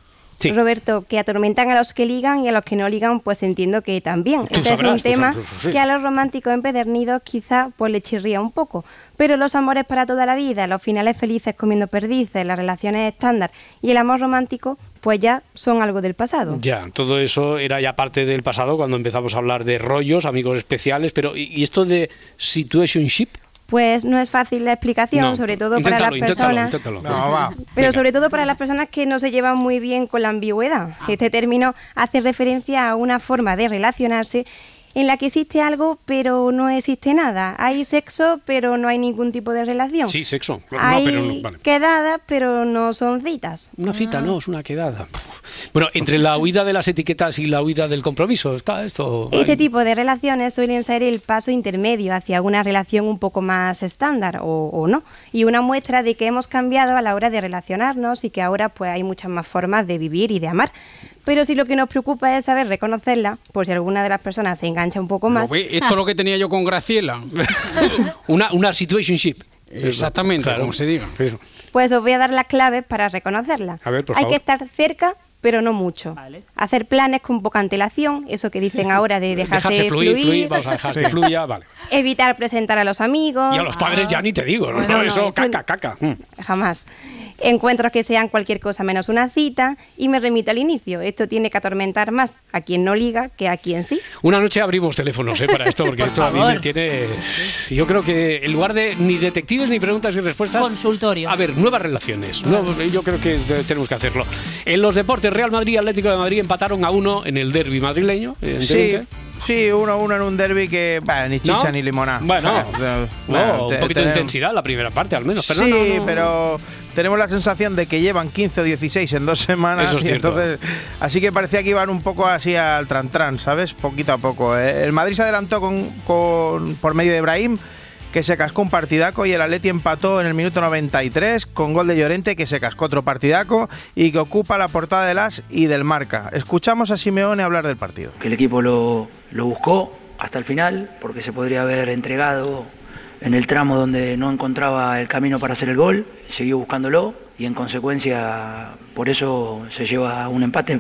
Roberto, que atormentan a los que ligan y a los que no ligan, pues entiendo que también. Tú este sabrás, es un tema sabrás, eso sí. que a los románticos empedernidos quizá pues le chirría un poco. Pero los amores para toda la vida, los finales felices comiendo perdices, las relaciones estándar y el amor romántico, pues ya son algo del pasado. Ya, todo eso era ya parte del pasado cuando empezamos a hablar de rollos, amigos especiales, pero ¿y y esto de situationship? Pues no es fácil la explicación, No, sobre todo para las inténtalo, personas. inténtalo. No, va. Pero Venga. sobre todo para las personas que no se llevan muy bien con la ambigüedad. Este término hace referencia a una forma de relacionarse en la que existe algo pero no existe nada. Hay sexo pero no hay ningún tipo de relación. Sí, sexo. No, hay pero no, vale. quedadas pero no son citas. Una cita, no, es una quedada. Bueno, entre la huida de las etiquetas y la huida del compromiso, está esto. Este ahí. tipo de relaciones suelen ser el paso intermedio hacia una relación un poco más estándar o, o no, y una muestra de que hemos cambiado a la hora de relacionarnos y que ahora pues hay muchas más formas de vivir y de amar. Pero si lo que nos preocupa es saber reconocerla, por si alguna de las personas se engancha un poco más. Esto es lo que tenía yo con Graciela. <laughs> una, una situationship. Exactamente, Claro. como se diga. Pues os voy a dar las claves para reconocerla. A ver, por Hay favor. que estar cerca, pero no mucho. Hacer planes con poca antelación, eso que dicen <laughs> ahora de dejarse, Dejarse fluir, fluir, vamos a dejar que fluya, vale. Evitar presentar a los amigos. Y a los padres ya ni te digo, ¿no? Bueno, no, eso, eso- caca, caca. Jamás. Encuentros que sean cualquier cosa menos una cita y me remito al inicio. Esto tiene que atormentar más a quien no liga que a quien sí. Una noche abrimos teléfonos ¿eh? para esto, porque Por <laughs> esto a mí favor. me tiene. Yo creo que en lugar de ni detectives, ni preguntas, ni respuestas. Consultorio. A ver, nuevas relaciones. Nuevo- yo creo que te- tenemos que hacerlo. En los deportes, Real Madrid y Atlético de Madrid empataron a uno en el derby madrileño. Sí. Sí, uno a uno en un derby que, bah, ni chicha ¿No? ni limonada. Bueno, O sea, no, bueno, un poquito de intensidad la primera parte, al menos. Pero sí, no, pero tenemos la sensación de que llevan 15 o 16 en dos semanas. Eso es y cierto. entonces, así que parecía que iban un poco así al tran-tran, ¿sabes? Poquito a poco. Eh, El Madrid se adelantó con, con- por medio de Brahim, que se cascó un partidaco, y el Atleti empató en el minuto 93 con gol de Llorente, que se cascó otro partidaco y que ocupa la portada del As y del Marca. Escuchamos a Simeone hablar del partido. que el equipo lo, lo buscó hasta el final, porque se podría haber entregado en el tramo donde no encontraba el camino para hacer el gol, siguió buscándolo y en consecuencia por eso se lleva un empate,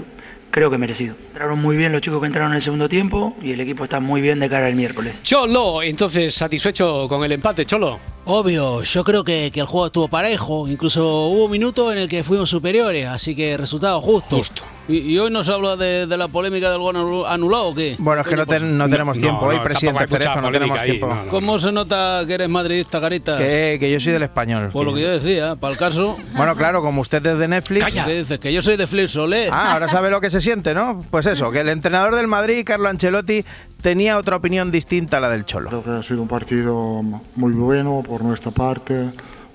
creo que merecido. Entraron muy bien los chicos que entraron en el segundo tiempo y el equipo está muy bien de cara al miércoles. Cholo, entonces satisfecho con el empate, Cholo. Obvio, yo creo que, que el juego estuvo parejo, incluso hubo un minuto en el que fuimos superiores, así que resultado justo. Justo. ¿Y, y hoy nos habla de, de la polémica del gol anul- anulado o qué? Bueno, es que no, ten- no tenemos tiempo. Hoy, presidente Cerezo, no tenemos tiempo. ¿Cómo se nota que eres madridista, Caritas? Que, que yo soy del español. Por lo que yo decía, para el caso. Bueno, claro, como usted es de Netflix. ¿Qué dices? Que yo soy de Flip Solé. Ah, ahora sabe lo que se siente, ¿no? Pues eso, que el entrenador del Madrid, Carlo Ancelotti, tenía otra opinión distinta a la del Cholo. Creo que ha sido un partido muy bueno por nuestra parte,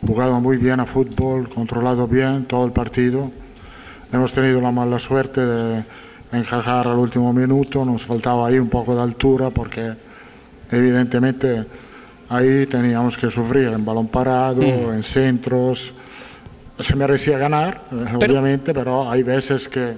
jugado muy bien a fútbol, controlado bien todo el partido. Hemos tenido la mala suerte de encajar al último minuto, nos faltaba ahí un poco de altura porque evidentemente ahí teníamos que sufrir en balón parado, Mm. en centros. Se merecía ganar, Pero- obviamente, pero hay veces que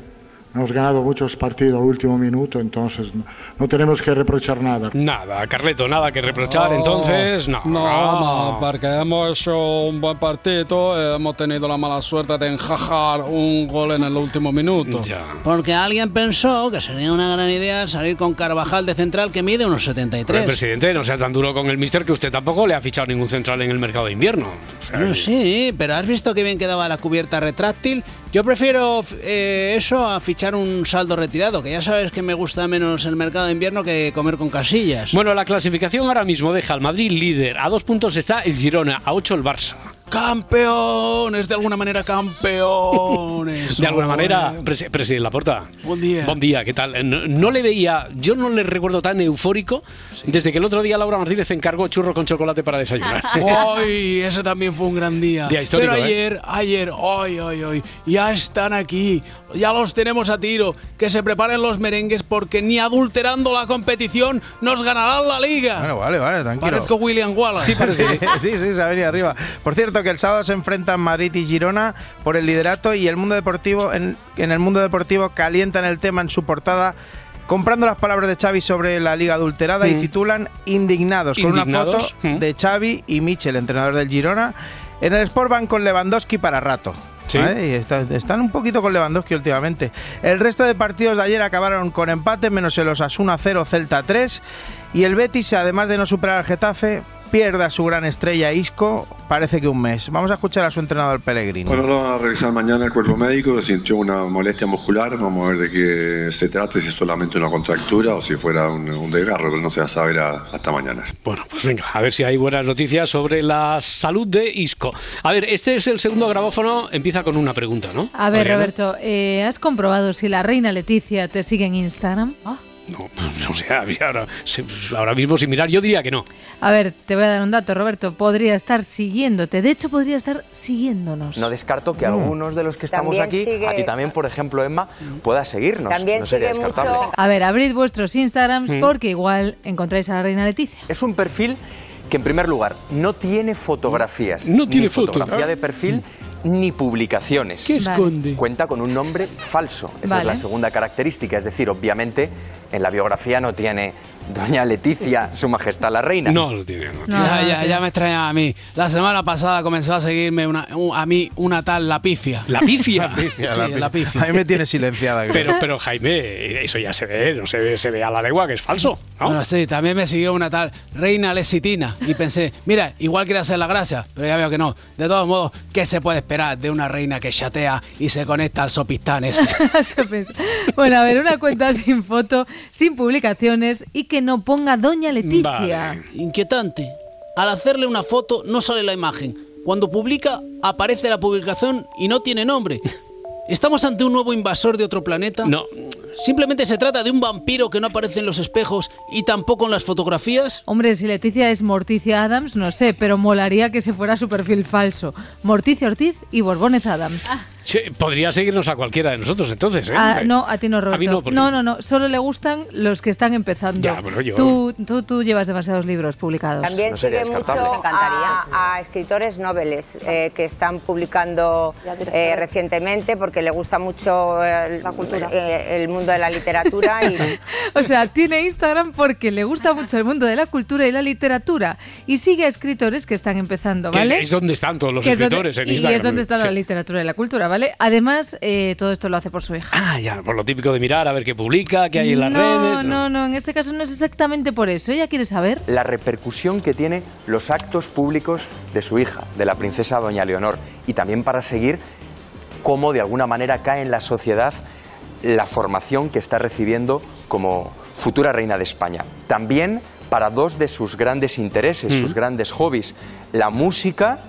hemos ganado muchos partidos al último minuto, entonces no, no tenemos que reprochar nada. Nada, Carleto, nada que reprochar, entonces, no. No, no, porque hemos hecho un buen partido, hemos tenido la mala suerte de enjajar un gol en el último minuto. Porque alguien pensó que sería una gran idea salir con Carvajal de central que mide unos Pero, 73. presidente, no sea tan duro con el mister que usted tampoco le ha fichado ningún central en el mercado de invierno. O sea, sí, pero ¿has visto qué bien quedaba la cubierta retráctil? Yo prefiero eh, eso a fichar un saldo retirado, que ya sabes que me gusta menos el mercado de invierno que comer con casillas. Bueno, la clasificación ahora mismo deja al Madrid líder. A dos puntos está el Girona, a ocho el Barça. Campeones, de alguna manera campeones. <laughs> De alguna Oh, manera, presi- presidente Laporta. Buen día. Buen día, ¿qué tal? No, no le veía, yo no le recuerdo tan eufórico desde que el otro día Laura Martínez encargó churro con chocolate para desayunar. <laughs> Hoy, ese también fue un gran día. Día histórico, Pero ¿eh? ayer, ayer, hoy, hoy, hoy, ya están aquí, ya los tenemos a tiro. Que se preparen los merengues porque ni adulterando la competición nos ganarán la liga. Bueno, vale, vale, tranquilo. Parezco William Wallace. Sí, <laughs> sí, sí, se ha venido arriba. Por cierto, que el sábado se enfrentan Madrid y Girona por el liderato y el mundo deportivo, en, en el mundo deportivo calientan el tema en su portada. Comprando las palabras de Xavi sobre la liga adulterada y Mm. titulan Indignados, con una foto de Xavi y Michel, entrenador del Girona. En el Sport van con Lewandowski para rato. Sí. ¿vale? Y está- están un poquito con Lewandowski últimamente. El resto de partidos de ayer acabaron con empate, menos el Osasuna 0, Celta 3. Y el Betis, además de no superar al Getafe, pierde a su gran estrella Isco, parece que un mes. Vamos a escuchar a su entrenador Pellegrini. Bueno, lo vamos a revisar mañana el cuerpo médico, sintió una molestia muscular, vamos a ver de qué se trata, si es solamente una contractura o si fuera un, un desgarro, pero no se va a saber a- hasta mañana. Bueno, pues venga, a ver si hay buenas noticias sobre la salud de Isco. A ver, este es el segundo grabófono, empieza con una pregunta, ¿no? A ver, Adriana. Roberto, eh, ¿has comprobado si la reina Leticia te sigue en Instagram? No, no sé, ahora, se- ahora mismo sin mirar yo diría que no. A ver, te voy a dar un dato, Roberto. Podría estar siguiéndote. De hecho, podría estar siguiéndonos. No descarto que algunos de los que estamos También aquí, sigue- a ti también, por ejemplo, Emma, pueda seguirnos. También no sería sigue descartable. A ver, abrid vuestros Instagrams Mm. porque igual encontráis a la reina Leticia. Es un perfil que, en primer lugar, no tiene fotografías. No tiene ni foto. fotografía de perfil ni publicaciones. ¿Qué esconde? Cuenta con un nombre falso. Esa Vale. es la segunda característica. Es decir, obviamente, en la biografía no tiene Doña Leticia, Su Majestad la Reina. No lo tiene. No ya, ya, ya me extraña a mí. La semana pasada comenzó a seguirme una, un- a mí una tal La Pifia. <laughs> La pifia. La pifia, Sí, la pifia. la pifia. Ahí me tiene silenciada. creo. Pero, pero Jaime, eso ya se ve, no se ve, se ve a la legua que es falso. ¿no? Bueno, sí, también me siguió una tal Reina Lesitina y pensé, mira, igual quiere hacer la gracia, pero ya veo que no. De todos modos, ¿qué se puede esperar de una reina que chatea y se conecta al sopistán ese? <laughs> bueno, a ver, una cuenta sin foto, sin publicaciones y que no ponga Doña Leticia. Inquietante. Al hacerle una foto no sale la imagen. Cuando publica, aparece la publicación y no tiene nombre. <laughs> ¿Estamos ante un nuevo invasor de otro planeta? No. Simplemente se trata de un vampiro que no aparece en los espejos y tampoco en las fotografías. Hombre, si Leticia es Morticia Adams, no sé, pero molaría que se fuera su perfil falso. Morticia Ortiz y Borbones Adams. Sí, podría seguirnos a cualquiera de nosotros entonces, ¿eh? Ah, no, a ti no, Roberto. A mí no, porque- no, no, no, solo le gustan los que están empezando. Ya, bueno, yo- tú, tú, tú llevas demasiados libros publicados. También sigue mucho a, a escritores noveles eh, que están publicando eh, recientemente porque le gusta mucho el, eh, el mundo de la literatura y <laughs> O sea, tiene Instagram porque le gusta mucho el mundo de la cultura y la literatura y sigue a escritores que están empezando, Que ¿vale? es donde están todos los Que es donde- escritores en y Instagram. es donde está la Sí. literatura y la cultura, ¿vale? Además, eh, todo esto lo hace por su hija. Ah, ya, por lo típico de mirar a ver qué publica, qué hay en las no, redes. no, no, en este caso no es exactamente por eso. Ella quiere saber. la repercusión que tiene los actos públicos de su hija, de la princesa Doña Leonor, y también para seguir cómo de alguna manera cae en la sociedad la formación que está recibiendo como futura reina de España. También para dos de sus grandes intereses, Mm. sus grandes hobbies, la música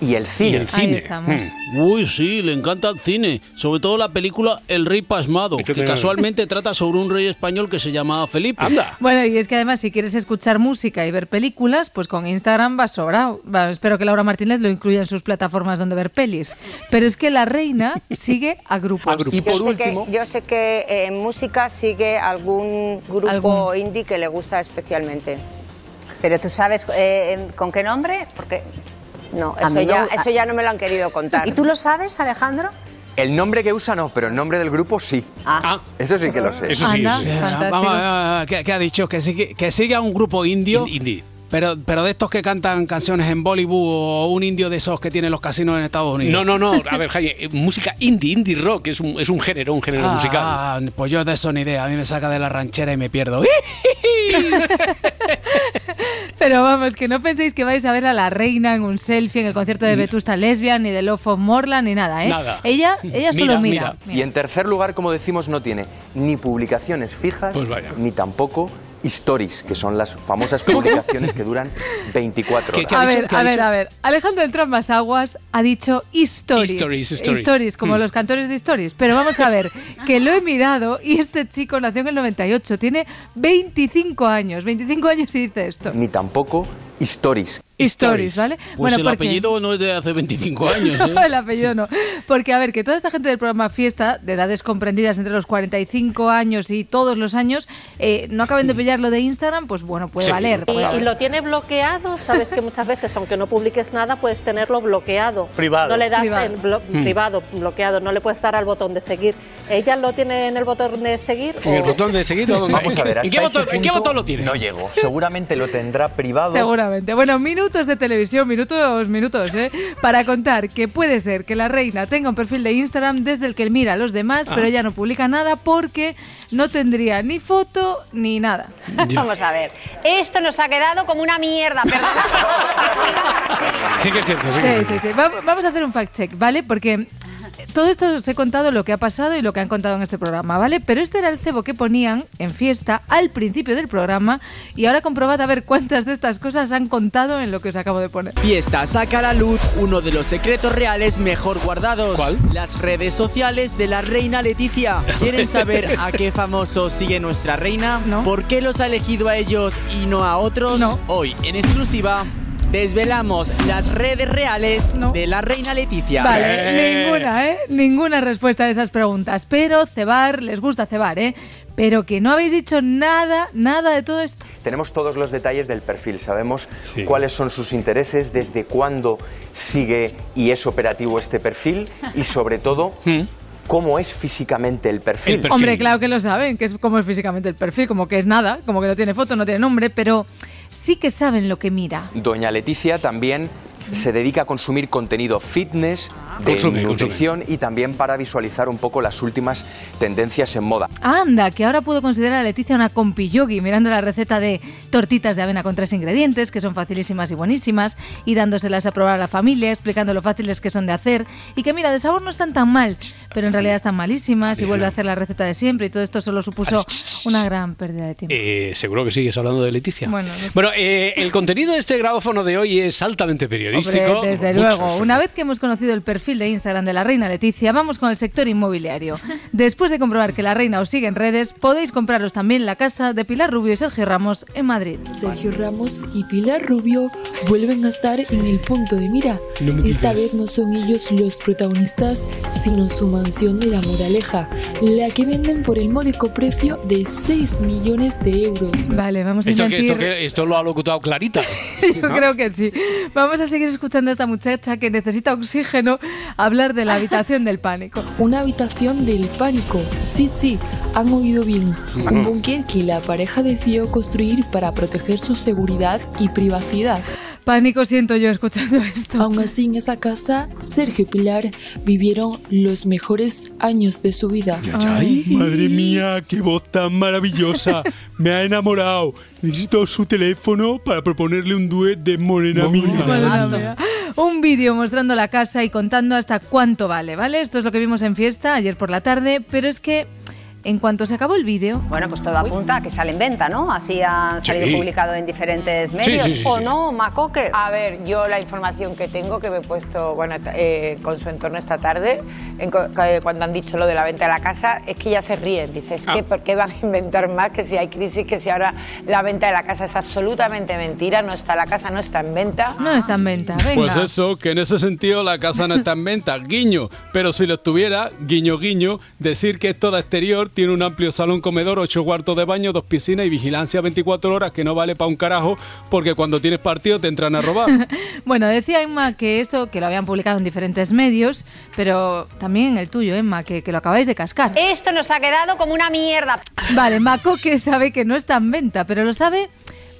y el cine. el cine. Ahí estamos. Uy, sí, le encanta el cine. Sobre todo la película El Rey Pasmado, que tengo- casualmente trata sobre un rey español que se llamaba Felipe. Bueno, y es que además, si quieres escuchar música y ver películas, pues con Instagram va sobrado. Espero que Laura Martínez lo incluya en sus plataformas donde ver pelis. Pero es que la reina sigue a grupos. yo, sé que, yo sé que eh, en música sigue algún grupo indie que le gusta especialmente. Pero tú sabes eh, con qué nombre, porque No, eso no- ya, eso ya no me lo han querido contar. ¿Y tú lo sabes, Alejandro? El nombre que usa no, pero el nombre del grupo sí. Ah. Eso sí que lo sé. Vamos, a ver, ¿qué, qué ha dicho? Que sigue, que sigue a un grupo indio. Indie. Pero, pero de estos que cantan canciones en Bollywood o un indio de esos que tienen los casinos en Estados Unidos. No, no, no. A ver, Jaime, eh, música indie, indie rock, es un, es un género, un género Ah, musical. ah, pues yo de eso ni idea. A mí me saca de la ranchera y me pierdo. <laughs> Pero vamos, que no penséis que vais a ver a la reina en un selfie en el concierto de Vetusta Lesbian, ni de Love of Morland, ni nada, ¿eh? Nada. Ella, <laughs> ella solo mira. Y en tercer lugar, como decimos, no tiene ni publicaciones fijas, ni tampoco stories, que son las famosas publicaciones que duran 24 horas. a ver, a ver, a ver. Alejandro entra en más aguas, ha dicho stories. Stories, stories. como Hmm. los cantores de stories. Pero vamos a ver, que lo he mirado y este chico nació en el 98, tiene 25 años. 25 años y dice esto. Ni tampoco stories. Stories, ¿vale? Pues el porque- apellido no es de hace 25 años. ¿eh? <laughs> No, el apellido no. Porque, a ver, que toda esta gente del programa Fiesta, de edades comprendidas entre los 45 años y todos los años, eh, no acaben de pillar lo de Instagram, pues bueno, puede Sí. valer. Y, puede y valer. lo tiene bloqueado, sabes que muchas veces, aunque no publiques nada, puedes tenerlo bloqueado. Privado. No le das Privado. el blo- Mm. privado, bloqueado, no le puedes dar al botón de seguir. ¿Ella lo tiene en el botón de seguir? ¿En el botón de seguir? Vamos a ver, ¿En qué ese botón, ¿en qué punto botón lo tiene? No llego. Seguramente lo tendrá privado. Seguramente. Bueno, minuto minutos de televisión, minutos, minutos, ¿eh? Para contar que puede ser que la reina tenga un perfil de Instagram desde el que mira a los demás, Ah. pero ella no publica nada porque no tendría ni foto ni nada. Vamos a ver. Esto nos ha quedado como una mierda, perdona. Sí que es cierto, sí que es cierto. sí, sí. Va- Vamos a hacer un fact check, ¿vale? Porque todo esto os he contado lo que ha pasado y lo que han contado en este programa, ¿vale? Pero este era el cebo que ponían en fiesta al principio del programa y ahora comprobad a ver cuántas de estas cosas han contado en lo que os acabo de poner. Fiesta saca a la luz uno de los secretos reales mejor guardados. ¿Cuál? Las redes sociales de la reina Leticia. <laughs> ¿Quieren saber a qué famosos sigue nuestra reina? ¿Por qué los ha elegido a ellos y no a otros? Hoy, en exclusiva, desvelamos las redes reales de la reina Leticia. Vale, ninguna, ¿eh? Ninguna respuesta a esas preguntas. Pero cebar, les gusta cebar, ¿eh? Pero que no habéis dicho nada, nada de todo esto. Tenemos todos los detalles del perfil, sabemos cuáles son sus intereses, desde cuándo sigue y es operativo este perfil y sobre todo <laughs> cómo es físicamente el perfil. Hombre, claro que lo saben, que es como es físicamente el perfil, como que es nada, como que no tiene foto, no tiene nombre, pero sí que saben lo que mira. Doña Leticia también se dedica a consumir contenido fitness, de Consume, nutrición y también para visualizar un poco las últimas tendencias en moda. Anda, que ahora puedo considerar a Leticia una compi yogi mirando la receta de tortitas de avena con tres ingredientes, que son facilísimas y buenísimas, y dándoselas a probar a la familia, explicando lo fáciles que son de hacer, y que mira, de sabor no están tan mal, pero en realidad están malísimas, y vuelve a hacer la receta de siempre, y todo esto solo supuso una gran pérdida de tiempo. Eh, seguro que sigues hablando de Leticia. Bueno, no sé. Bueno, eh, el contenido de este grabófono de hoy es altamente periodístico. Hombre, desde Mucho, luego. Una <laughs> vez que hemos conocido el perfil de Instagram de la reina Leticia, vamos con el sector inmobiliario. Después de comprobar que la reina os sigue en redes, podéis compraros también la casa de Pilar Rubio y Sergio Ramos en Madrid. Sergio Ramos y Pilar Rubio vuelven a estar en el punto de mira. No Esta vez no son ellos los protagonistas, sino su mansión de la Moraleja, la que venden por el módico precio de 6 millones de euros. Vale, vamos a Esto, que, esto, que- esto lo ha locutado Clarita. <laughs> Yo creo que sí. Vamos a seguir escuchando a esta muchacha que necesita oxígeno hablar de la habitación del pánico. Una habitación del pánico. Sí, sí, han oído bien. Un búnker que la pareja decidió construir para proteger su seguridad y privacidad. Pánico siento yo escuchando <laughs> esto. Aún así, en esa casa, Sergio y Pilar vivieron los mejores años de su vida. Ay, madre mía, qué voz tan maravillosa. <laughs> Me ha enamorado. Necesito su teléfono para proponerle un duet de Morena Mía. Un vídeo mostrando la casa y contando hasta cuánto vale, ¿vale? Esto es lo que vimos en fiesta ayer por la tarde, pero es que en cuanto se acabó el vídeo... Bueno, pues todo apunta a que sale en venta, ¿no? Así ha salido Sí. publicado en diferentes medios. sí, sí, ¿O sí. no, Macoque? A ver, yo la información que tengo, que me he puesto bueno, eh, con su entorno esta tarde, en co- que cuando han dicho lo de la venta de la casa, es que ya se ríen. Dices, Ah. que ¿por qué van a inventar más? Que si hay crisis, que si ahora la venta de la casa es absolutamente mentira, no está la casa, no está en venta. No está en venta, venga. Pues eso, que en ese sentido la casa no está en venta, <laughs> guiño. Pero si lo estuviera, guiño, guiño, decir que es toda exterior, tiene un amplio salón comedor, ocho cuartos de baño, dos piscinas y vigilancia 24 horas que no vale para un carajo porque cuando tienes partido te entran a robar. <laughs> Bueno, decía Emma que esto, que lo habían publicado en diferentes medios, pero también el tuyo, Emma, que, que lo acabáis de cascar. Esto nos ha quedado como una mierda. Vale, Maco que sabe que no está en venta, pero lo sabe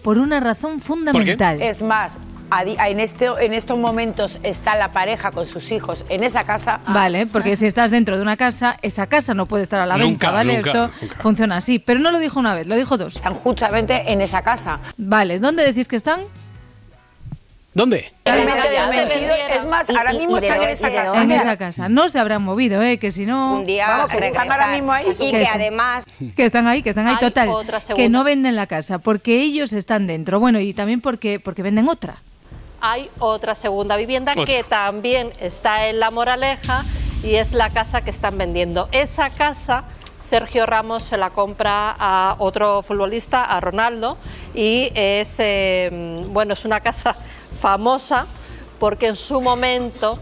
por una razón fundamental. Es más, en, este, en estos momentos está la pareja con sus hijos en esa casa. Vale, porque si estás dentro de una casa, esa casa no puede estar a la Nunca, venta, ¿vale? nunca, Esto nunca. funciona así, pero no lo dijo una vez, lo dijo dos. Están justamente en esa casa. Vale, ¿dónde decís que están? ¿Dónde? Es más, ahora mismo están en esa casa. En esa casa. No se habrán movido, ¿eh? Que si no... Un día Vamos, que están ahora mismo ahí. Y que además Que están ahí, que están ahí, total. Que no venden la casa, porque ellos están dentro. Bueno, y también porque, porque venden otra. Hay otra segunda vivienda que también está en La Moraleja y es la casa que están vendiendo. Esa casa Sergio Ramos se la compra a otro futbolista, a Ronaldo, y es, eh, bueno, es una casa famosa porque en su momento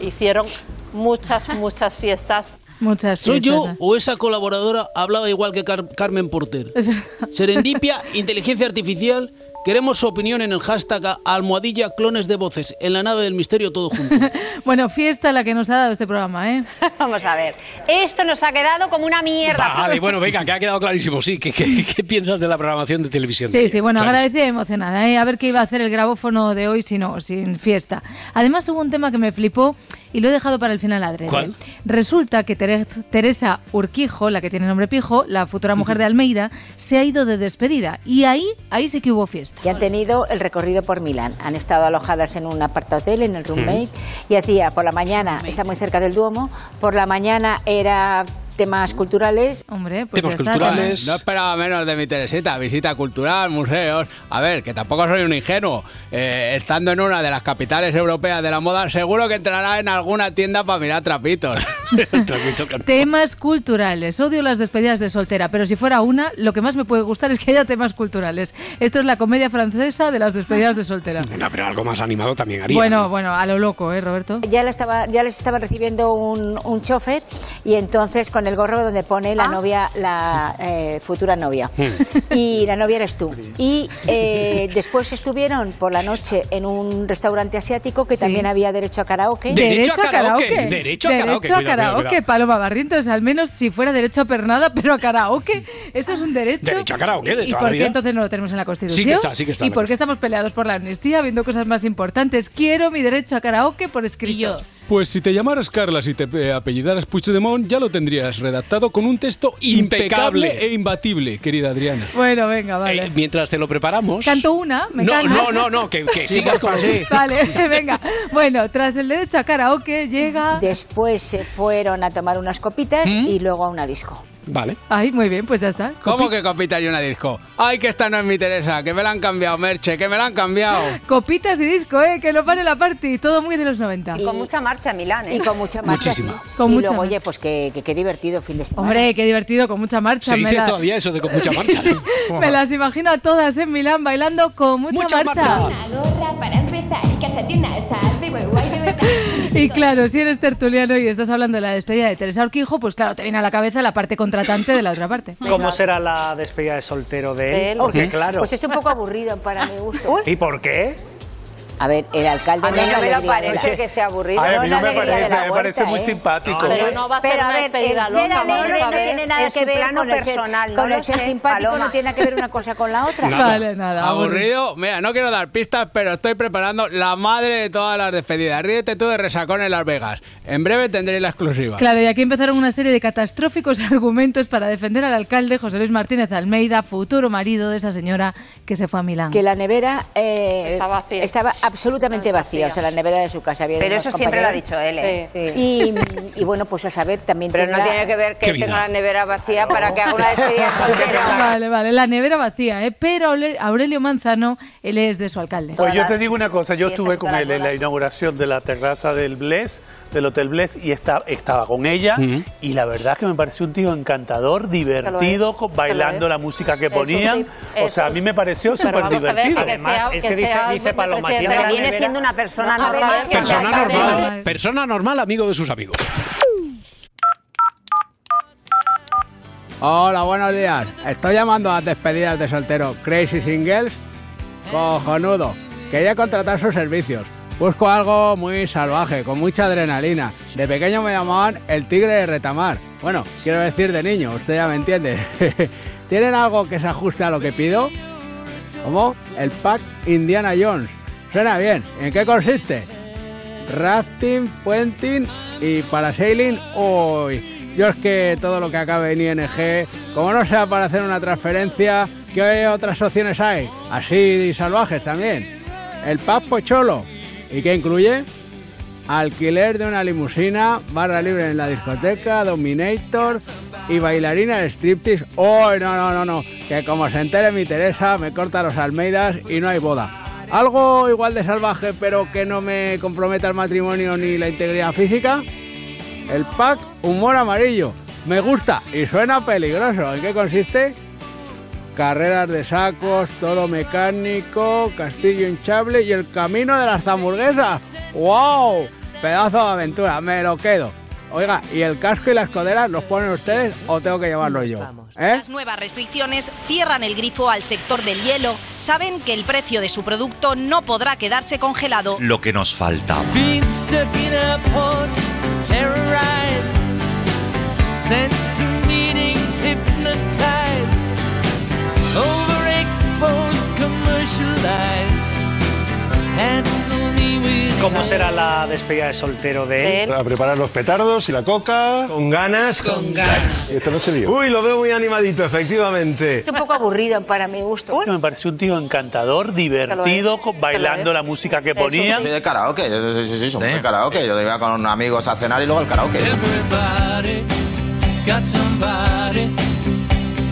hicieron muchas, <laughs> muchas fiestas. Muchas ¿Soy yo o esa colaboradora hablaba igual que Car- Carmen Porter? <laughs> Serendipia, inteligencia artificial, Queremos su opinión en el hashtag almohadilla clones de voces. En la nave del misterio todo junto. <laughs> Bueno, fiesta la que nos ha dado este programa, ¿eh? <laughs> Vamos a ver. Esto nos ha quedado como una mierda. Vale, bueno, venga, que ha quedado clarísimo. Sí, ¿qué, qué, qué <laughs> piensas de la programación de televisión? Sí, sí, bueno, Clarísimo. agradecida y emocionada, ¿eh? A ver qué iba a hacer el grabófono de hoy si no, sin fiesta. Además hubo un tema que me flipó y lo he dejado para el final adrede. ¿Cuál? Resulta que Tere- Teresa Urquijo, la que tiene nombre Pijo, la futura mujer de Almeida, se ha ido de despedida. Y ahí, ahí sí que hubo fiesta. Y han tenido el recorrido por Milán. Han estado alojadas en un apartahotel, en el roommate, y hacía por la mañana, está muy cerca del Duomo, por la mañana era temas culturales. Hombre, pues pues No esperaba menos de mi Teresita. Visita cultural, museos. A ver, que tampoco soy un ingenuo. Eh, estando en una de las capitales europeas de la moda, seguro que entrará en alguna tienda para mirar trapitos. <laughs> Temas culturales. Odio las despedidas de soltera, pero si fuera una, lo que más me puede gustar es que haya temas culturales. Esto es la comedia francesa de las despedidas de soltera. <laughs> Venga, pero algo más animado también haría. Bueno, bueno, a lo loco, ¿eh, Roberto? Ya, la estaba, ya les estaba recibiendo un, un chofer y entonces con el gorro donde pone la novia, la eh, futura novia. Y la novia eres tú. Y eh, después estuvieron por la noche en un restaurante asiático que también había derecho a karaoke. Derecho a karaoke. Derecho a karaoke, Derecho a cuidado, cuidado, karaoke, cuidado. Paloma Barrientos. Al menos si fuera derecho a pernada, pero a karaoke. Eso es un derecho. Derecho a karaoke, de ¿Y toda por la qué entonces no lo tenemos en la Constitución? Sí que está, sí que está ¿Y por qué estamos peleados por la amnistía, viendo cosas más importantes? Quiero mi derecho a karaoke por escrito. Pues si te llamaras Carlas y te eh, apellidaras Puigdemont, ya lo tendrías redactado con un texto impecable, Impecable. e imbatible, querida Adriana. Bueno, venga, vale. Eh, mientras te lo preparamos. Canto una, me no, no, no, no, que, que <laughs> sigas con Sí. Vale, <laughs> venga. Bueno, tras el derecho a karaoke llega... Después se fueron a tomar unas copitas y luego a una disco. Vale. Ay, muy bien, pues ya está. ¿Cómo que copita y una disco? Ay, que esta no es mi Teresa, que me la han cambiado, Merche, que me la han cambiado. <laughs> Copitas y disco, ¿eh? Que no pare la party. Todo muy de los 90. Y con mucha marcha en Milán, ¿eh? Y con mucha marcha, Muchísima. sí. Con y mucha luego, marcha. oye, pues que, que, qué divertido fin de semana. Hombre, qué divertido, con mucha marcha. Se me dice la- todavía eso de con mucha <laughs> marcha. <laughs> Me las imagino a todas en Milán bailando con mucha, marcha. gorra para empezar y de muy guay de verdad. Y claro, si eres tertuliano y estás hablando de la despedida de Teresa Urquijo, pues claro, te viene a la cabeza la parte contratante de la otra parte. <laughs> ¿Cómo será la despedida de soltero de él? Porque claro. Pues es un poco aburrido para mi gusto. ¿Y por qué? A ver, el alcalde A mí no me lo parece la- que sea aburrido. A mí no me parece, me parece muy ¿eh? simpático. Pero no va a ser Pero a una ver, despedida el ser alegre a no ver. tiene nada que ver con personal, no con el ser simpático, Paloma. no tiene que ver una cosa con la otra. Vale, nada. Aburrido. Mira, no quiero dar pistas, pero estoy preparando la madre de todas las despedidas. Ríete tú de resacón en Las Vegas. En breve tendréis la exclusiva. Claro, y aquí empezaron una serie de catastróficos <laughs> argumentos para defender al alcalde José Luis Martínez Almeida, futuro marido de esa señora que se fue a Milán. Que la nevera eh, Está vacía. estaba absolutamente vacía, o sea, la nevera de su casa. Había Pero eso siempre lo ha dicho él, ¿eh? Y, y bueno, pues a saber, también Pero no tiene que ver que tenga la nevera vacía para que haga una despedida <laughs> soltera. Vale, vale, la nevera vacía, ¿eh? pero Aure- Aurelio Manzano, él es de su alcalde. Pues yo te digo una cosa, yo estuve con él en la inauguración de la terraza del Bless, del Hotel Bless, y esta- estaba con ella, y la verdad es que me pareció un tío encantador, divertido, bailando la música que ponían. O sea, a mí me pareció súper divertido. Además, es que dice, dice la viene nevera- siendo una persona No, normal. Persona normal. Persona normal, amigo de sus amigos. Hola, buenos días. Estoy llamando a las despedidas de soltero Crazy Singles. Cojonudo. Quería contratar sus servicios. Busco algo muy salvaje, con mucha adrenalina. De pequeño me llamaban el tigre de retamar. Bueno, quiero decir de niño, usted ya me entiende. <laughs> ¿Tienen algo que se ajuste a lo que pido? ¿Cómo? El pack Indiana Jones. Suena bien. ¿En qué consiste? Rafting, puenting y parasailing. Uy, yo es que todo lo que acabe en ING, como no sea para hacer una transferencia, ¿qué otras opciones hay? Así salvajes también. El pack Pocholo. ¿Y qué incluye? Alquiler de una limusina, barra libre en la discoteca, Dominator y bailarina de striptease. ¡Oh, no, no, no, no! Que como se entere mi Teresa, me corta los Almeidas y no hay boda. Algo igual de salvaje, pero que no me comprometa el matrimonio ni la integridad física. El pack Humor Amarillo. Me gusta y suena peligroso. ¿En qué consiste? Carreras de sacos, todo mecánico, castillo hinchable y el camino de las hamburguesas. ¡Wow! Pedazo de aventura, me lo quedo. Oiga, ¿y el casco y las coderas los ponen ustedes o tengo que llevarlo yo? ¿Eh? Las nuevas restricciones cierran el grifo al sector del hielo. Saben que el precio de su producto no podrá quedarse congelado. Lo que nos faltaba. Overexposed, commercialized. With ¿Cómo será la despedida de soltero de él? A preparar los petardos y la coca. Con ganas. Con ganas. Esta noche lío. Uy, lo veo muy animadito, efectivamente. Es un poco aburrido para mi gusto. Me pareció un tío encantador, divertido, bailando la música que ponían. Soy de karaoke, yo- sí, sí, sí, somos de karaoke. Yo iba con amigos a cenar y luego al karaoke. everybody. Got somebody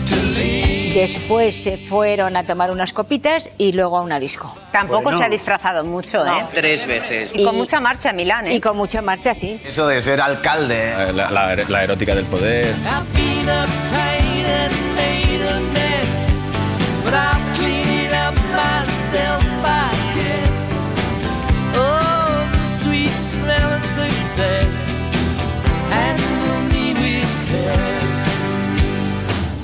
to lead. Después se fueron a tomar unas copitas y luego a una disco. Tampoco Bueno. se ha disfrazado mucho, ¿eh? Tres veces. Y con mucha marcha en Milán, ¿eh? Y con mucha marcha, sí. Eso de ser alcalde. La, la- la erótica del poder. Oh, the sweet smell of success.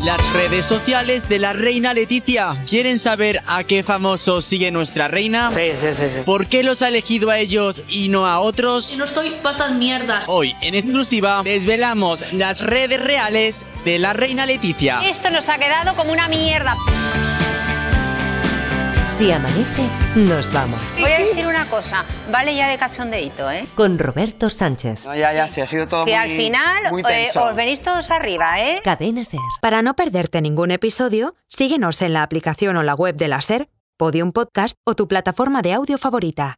Las redes sociales de la reina Leticia. ¿Quieren saber a qué famoso sigue nuestra reina? Sí, sí, sí. sí. ¿Por qué los ha elegido a ellos y no a otros? No estoy para estas mierdas. Hoy, en exclusiva, desvelamos las redes reales de la reina Leticia. Esto nos ha quedado como una mierda. Si amanece, nos vamos. Voy a decir una cosa, vale ya de cachondeito, ¿eh? Con Roberto Sánchez. ya, ya, sí, ha sido todo Que al final eh, os venís todos arriba, ¿eh? Cadena Ser. Para no perderte ningún episodio, síguenos en la aplicación o la web de la SER, Podium Podcast o tu plataforma de audio favorita.